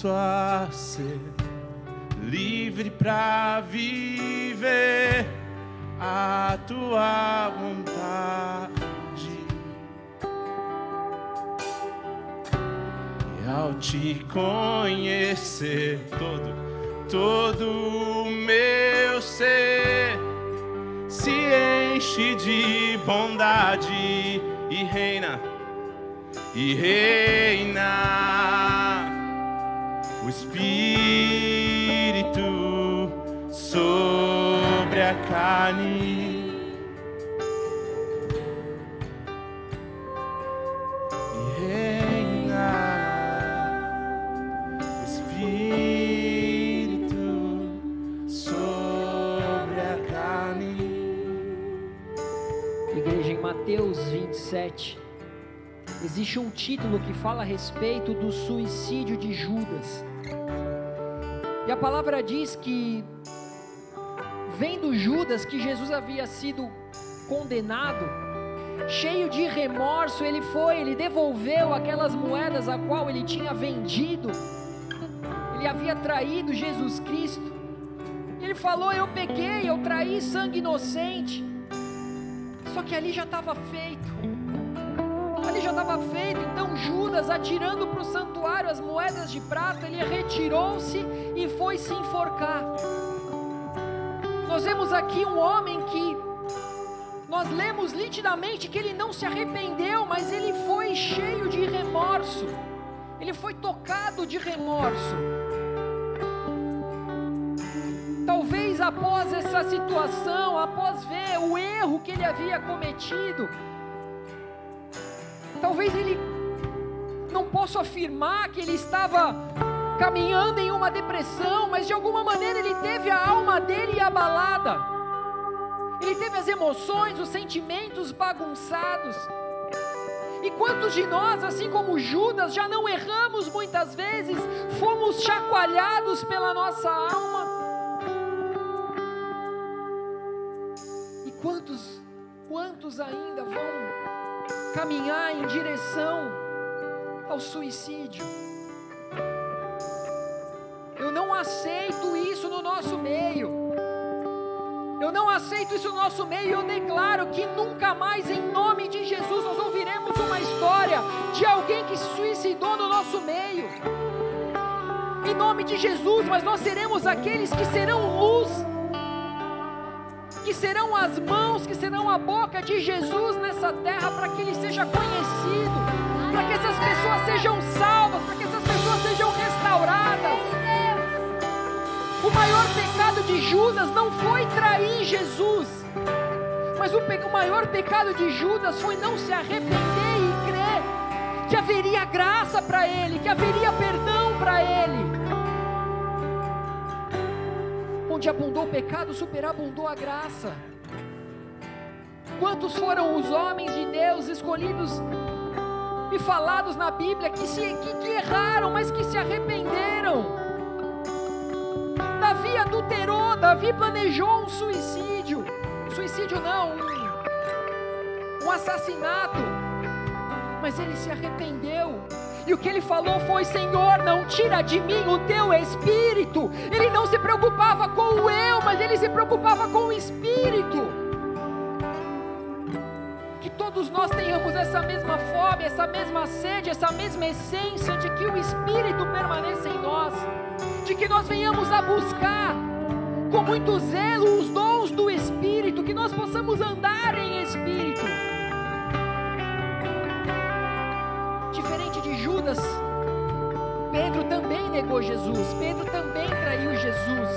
C: passo a ser livre para viver a tua vontade. E ao te conhecer todo, todo o meu ser se enche de bondade e reina, e reina o Espírito sobre a carne. E reina o Espírito sobre a carne.
A: Igreja, em Mateus 27, existe um título que fala a respeito do suicídio de Judas. E a palavra diz que, vendo Judas que Jesus havia sido condenado, cheio de remorso, ele foi, ele devolveu aquelas moedas a qual ele tinha vendido. Ele havia traído Jesus Cristo. Ele falou: Eu pequei, eu traí sangue inocente. Só que ali já estava feito. Ali já estava feito. Então Judas, atirando para o santuário as moedas de prata, ele retirou-se e foi se enforcar. Nós vemos aqui um homem que nós lemos nitidamente que ele não se arrependeu, mas ele foi cheio de remorso. Ele foi tocado de remorso. Talvez após essa situação, após ver o erro que ele havia cometido, talvez ele não possa afirmar que ele estava caminhando em uma depressão, mas de alguma maneira ele teve a alma dele abalada. Ele teve as emoções, os sentimentos bagunçados. E quantos de nós, assim como Judas, já não erramos muitas vezes, fomos chacoalhados pela nossa alma? E quantos, quantos ainda vão caminhar em direção ao suicídio? Eu não aceito isso no nosso meio. Eu não aceito isso no nosso meio. Eu declaro que nunca mais, em nome de Jesus, nós ouviremos uma história de alguém que se suicidou no nosso meio. Em nome de Jesus, mas nós seremos aqueles que serão luz, que serão as mãos, que serão a boca de Jesus nessa terra para que ele seja conhecido, para que essas pessoas sejam salvas, para que essas pessoas sejam restauradas. O maior pecado de Judas não foi trair Jesus, mas o, o, maior pecado de Judas foi não se arrepender e crer que haveria graça para ele, que haveria perdão para ele. Onde abundou o pecado, superabundou a graça. Quantos foram os homens de Deus escolhidos e falados na Bíblia que, se, que, que erraram, mas que se arrependeram? Davi adulterou, Davi planejou um suicídio. Suicídio não, um, um assassinato. Mas ele se arrependeu. E o que ele falou foi: Senhor, não tira de mim o teu espírito. Ele não se preocupava com o eu, mas ele se preocupava com o espírito. Que todos nós tenhamos essa mesma fome, essa mesma sede, essa mesma essência de que o espírito permaneça em nós de que nós venhamos a buscar com muito zelo os dons do Espírito, que nós possamos andar em Espírito. Judas, Pedro também negou Jesus, Pedro também traiu Jesus.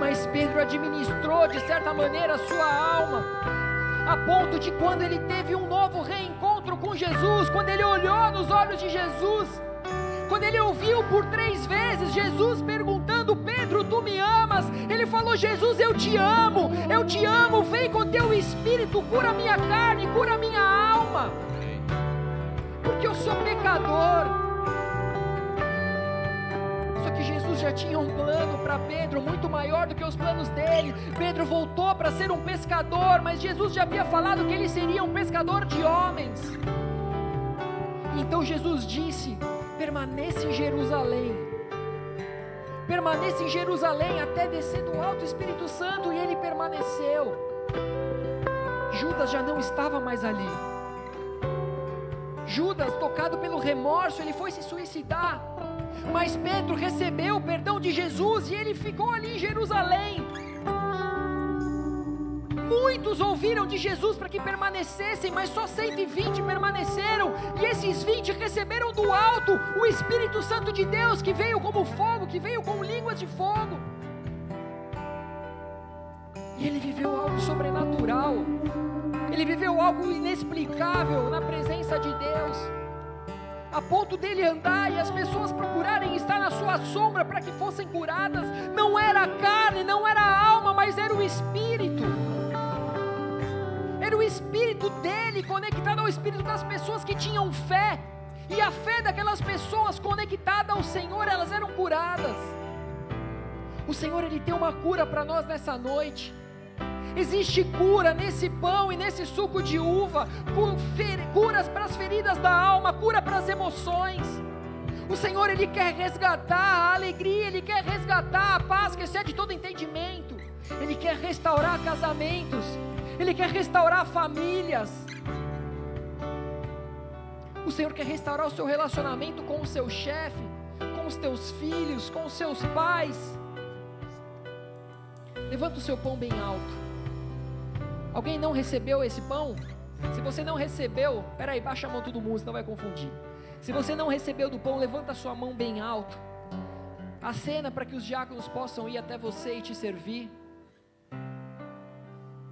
A: Mas Pedro administrou de certa maneira a sua alma, a ponto de quando ele teve um novo reencontro com Jesus, quando ele olhou nos olhos de Jesus, quando ele ouviu por três vezes Jesus perguntando: Pedro, tu me amas? Ele falou: Jesus, eu te amo, eu te amo. Vem com teu espírito, cura minha carne, cura minha alma, porque eu sou pecador. Só que Jesus já tinha um plano para Pedro muito maior do que os planos dele. Pedro voltou para ser um pescador, mas Jesus já havia falado que ele seria um pescador de homens. Então Jesus disse permaneça em Jerusalém. Permaneça em Jerusalém até descer do alto Espírito Santo e ele permaneceu. Judas já não estava mais ali. Judas, tocado pelo remorso, ele foi se suicidar. Mas Pedro recebeu o perdão de Jesus e ele ficou ali em Jerusalém. Muitos ouviram de Jesus para que permanecessem, mas só 120 permaneceram. E esses 20 receberam do alto o Espírito Santo de Deus, que veio como fogo, que veio com línguas de fogo. E ele viveu algo sobrenatural. Ele viveu algo inexplicável na presença de Deus. A ponto dele andar e as pessoas procurarem estar na sua sombra para que fossem curadas. Não era a carne, não era a alma, mas era o espírito era o espírito dele conectado ao espírito das pessoas que tinham fé. E a fé daquelas pessoas conectada ao Senhor, elas eram curadas. O Senhor ele tem uma cura para nós nessa noite. Existe cura nesse pão e nesse suco de uva, curas para as feridas da alma, cura para as emoções. O Senhor ele quer resgatar a alegria, ele quer resgatar a paz que excede todo entendimento. Ele quer restaurar casamentos, ele quer restaurar famílias. O Senhor quer restaurar o seu relacionamento com o seu chefe, com os teus filhos, com os seus pais. Levanta o seu pão bem alto. Alguém não recebeu esse pão? Se você não recebeu, peraí, baixa a mão todo mundo, senão vai confundir. Se você não recebeu do pão, levanta sua mão bem alto. Acena para que os diáconos possam ir até você e te servir.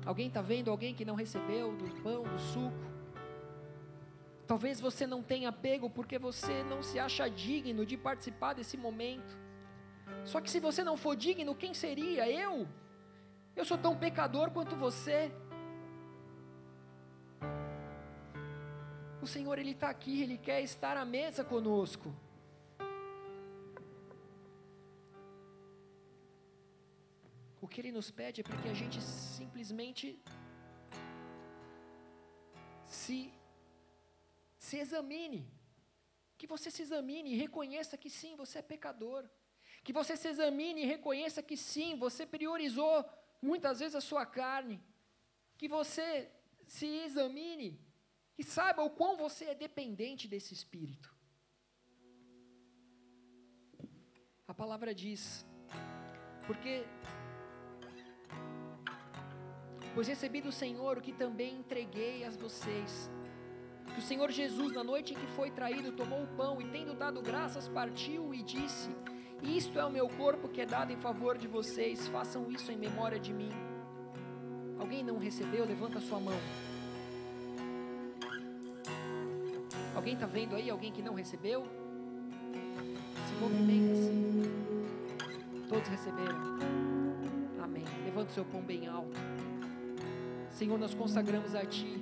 A: Alguém está vendo alguém que não recebeu do pão, do suco? Talvez você não tenha pego porque você não se acha digno de participar desse momento. Só que se você não for digno, quem seria? Eu? Eu sou tão pecador quanto você. O Senhor, Ele está aqui, Ele quer estar à mesa conosco. O que Ele nos pede é para que a gente simplesmente se, se examine. Que você se examine e reconheça que sim, você é pecador. Que você se examine e reconheça que sim, você priorizou muitas vezes a sua carne. Que você se examine e saiba o quão você é dependente desse espírito. A palavra diz, porque Pois recebi do Senhor o que também entreguei a vocês. Que o Senhor Jesus, na noite em que foi traído, tomou o pão e, tendo dado graças, partiu e disse: Isto é o meu corpo que é dado em favor de vocês, façam isso em memória de mim. Alguém não recebeu? Levanta a sua mão. Alguém está vendo aí? Alguém que não recebeu? Se movimenta assim. Todos receberam. Amém. Levanta o seu pão bem alto. Senhor, nós consagramos a Ti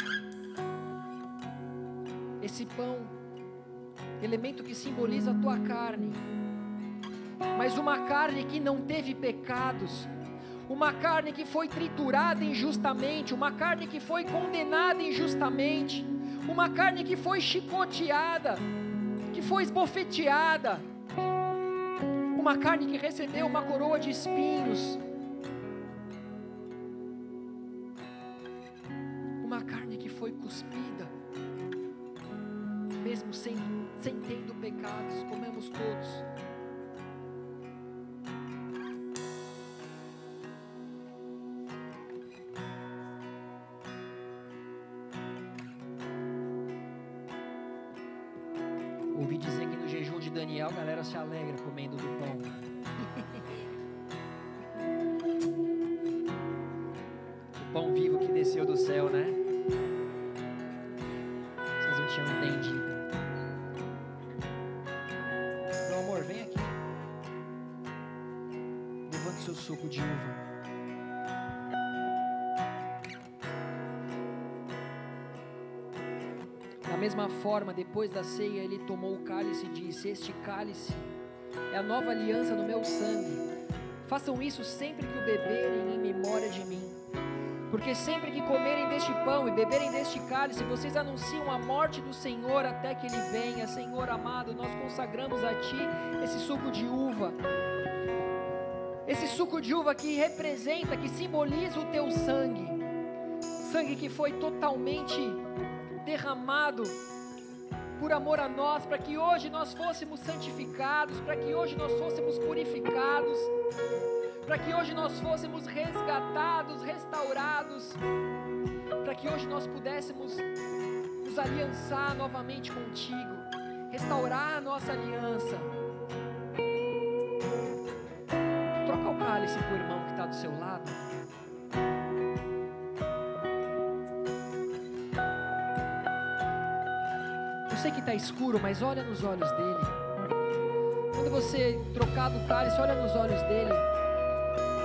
A: esse pão, elemento que simboliza a Tua carne, mas uma carne que não teve pecados, uma carne que foi triturada injustamente, uma carne que foi condenada injustamente, uma carne que foi chicoteada, que foi esbofeteada, uma carne que recebeu uma coroa de espinhos, forma, depois da ceia, ele tomou o cálice e disse: Este cálice é a nova aliança no meu sangue. Façam isso sempre que o beberem em memória de mim. Porque sempre que comerem deste pão e beberem deste cálice, vocês anunciam a morte do Senhor até que ele venha. Senhor amado, nós consagramos a Ti esse suco de uva. Esse suco de uva que representa, que simboliza o Teu sangue. Sangue que foi totalmente derramado por amor a nós, para que hoje nós fôssemos santificados, para que hoje nós fôssemos purificados, para que hoje nós fôssemos resgatados, restaurados, para que hoje nós pudéssemos nos aliançar novamente contigo, restaurar a nossa aliança. Troca o cálice para o irmão que está do seu lado. Está escuro, mas olha nos olhos dele. Quando você trocar do cálice, olha nos olhos dele.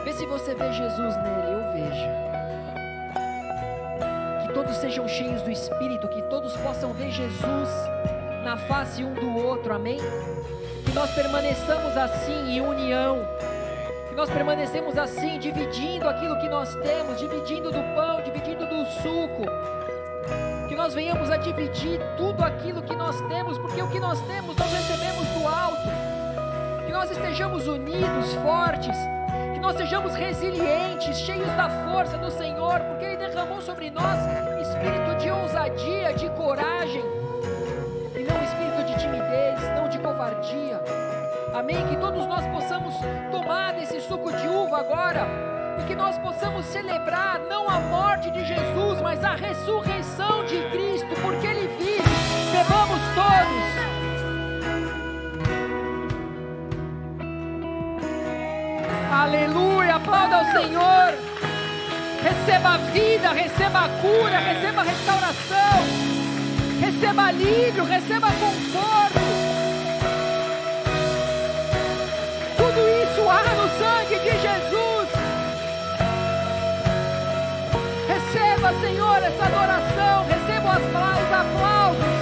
A: Vê se você vê Jesus nele. Eu vejo. Que todos sejam cheios do Espírito, que todos possam ver Jesus na face um do outro. Amém? Que nós permaneçamos assim em união. Que nós permanecemos assim, dividindo aquilo que nós temos, dividindo do pão, dividindo do suco nós venhamos a dividir tudo aquilo que nós temos, porque o que nós temos nós recebemos do alto. Que nós estejamos unidos, fortes, que nós sejamos resilientes, cheios da força do Senhor, porque Ele derramou sobre nós espírito de ousadia, de coragem, e não espírito de timidez, não de covardia. Amém? Que todos nós possamos tomar desse suco de uva agora e que nós possamos celebrar não a morte de Jesus, mas a ressurreição de Cristo, porque Ele vive. Bebamos todos. Aleluia, aplauda ao Senhor. Receba a vida, receba a cura, receba a restauração, receba alívio, receba conforto. Adoração, receba os apla- os aplausos.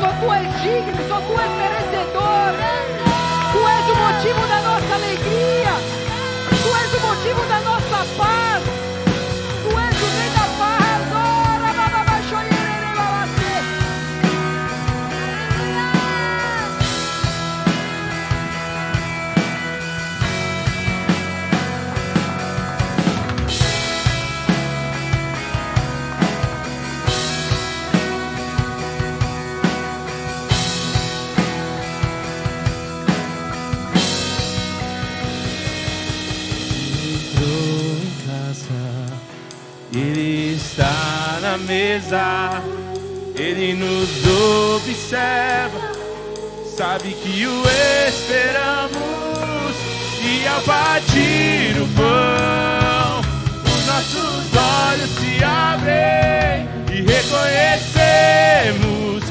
A: Só tu és digno, só tu és merecedor. Tu és o motivo da nossa alegria. Tu és o motivo da nossa paz.
C: Na mesa, Ele nos observa, sabe que o esperamos, e ao partir o pão, os nossos olhos se abrem e reconhecemos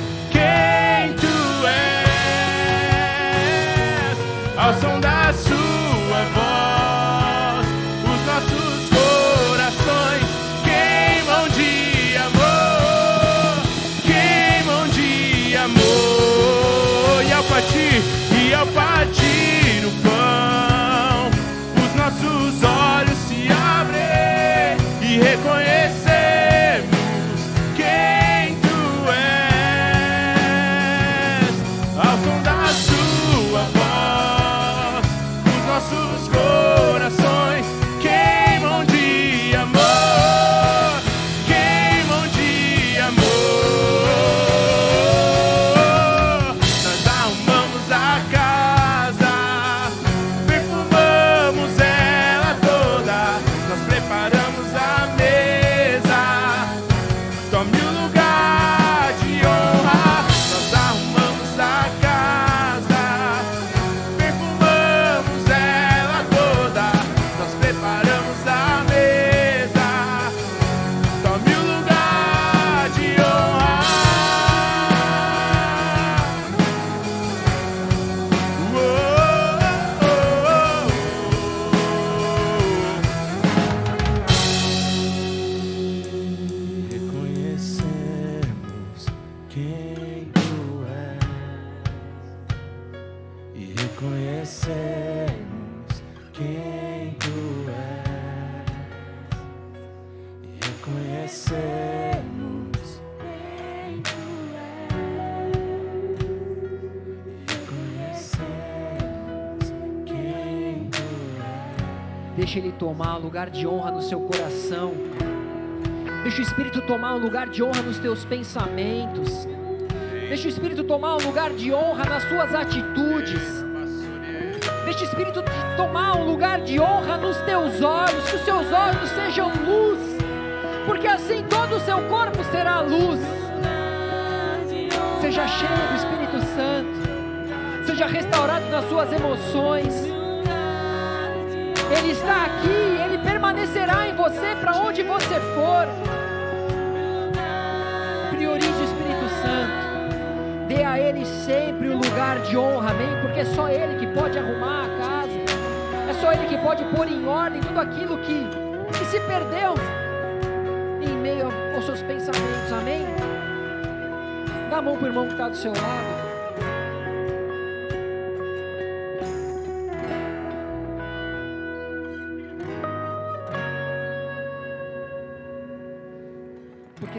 A: tomar lugar de honra no seu coração. Deixa o Espírito tomar um lugar de honra nos teus pensamentos. Deixa o Espírito tomar um lugar de honra nas suas atitudes. Deixa o Espírito tomar um lugar de honra nos teus olhos. Que os seus olhos sejam luz. Porque assim todo o seu corpo será luz. Seja cheio do Espírito Santo. Seja restaurado nas suas emoções. Ele está aqui, Ele permanecerá em você para onde você for. Priorize o Espírito Santo. Dê a Ele sempre o lugar de honra, amém? Porque é só Ele que pode arrumar a casa. É só Ele que pode pôr em ordem tudo aquilo que, que se perdeu em meio aos seus pensamentos, amém? Dá a mão para o irmão que está do seu lado.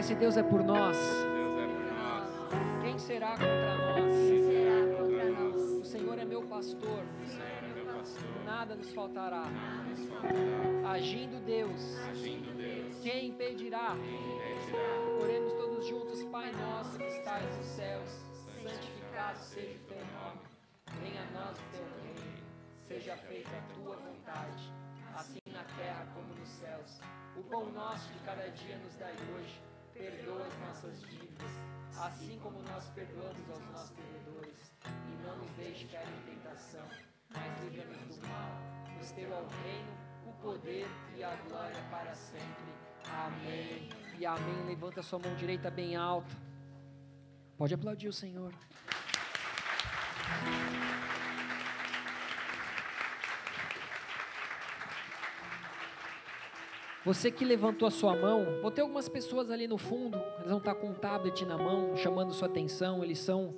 A: Se Deus é por nós, quem será contra nós? O Senhor é meu pastor, nada nos faltará. Agindo Deus, quem impedirá? Oremos todos juntos, Pai nosso que estás nos céus, santificado seja o teu nome. Venha a nós o teu reino, seja feita a tua vontade, assim na terra como nos céus. O pão nosso de cada dia nos dai hoje, perdoa as nossas dívidas, assim como nós perdoamos aos nossos devedores, e não nos deixe cair em tentação, mas livra-nos do mal, pois teu é o reino, o poder e a glória para sempre. Amém. E amém. Levanta sua mão direita bem alta. Pode aplaudir o Senhor. Você que levantou a sua mão, vou ter algumas pessoas ali no fundo, eles vão estar com um tablet na mão, chamando sua atenção, eles são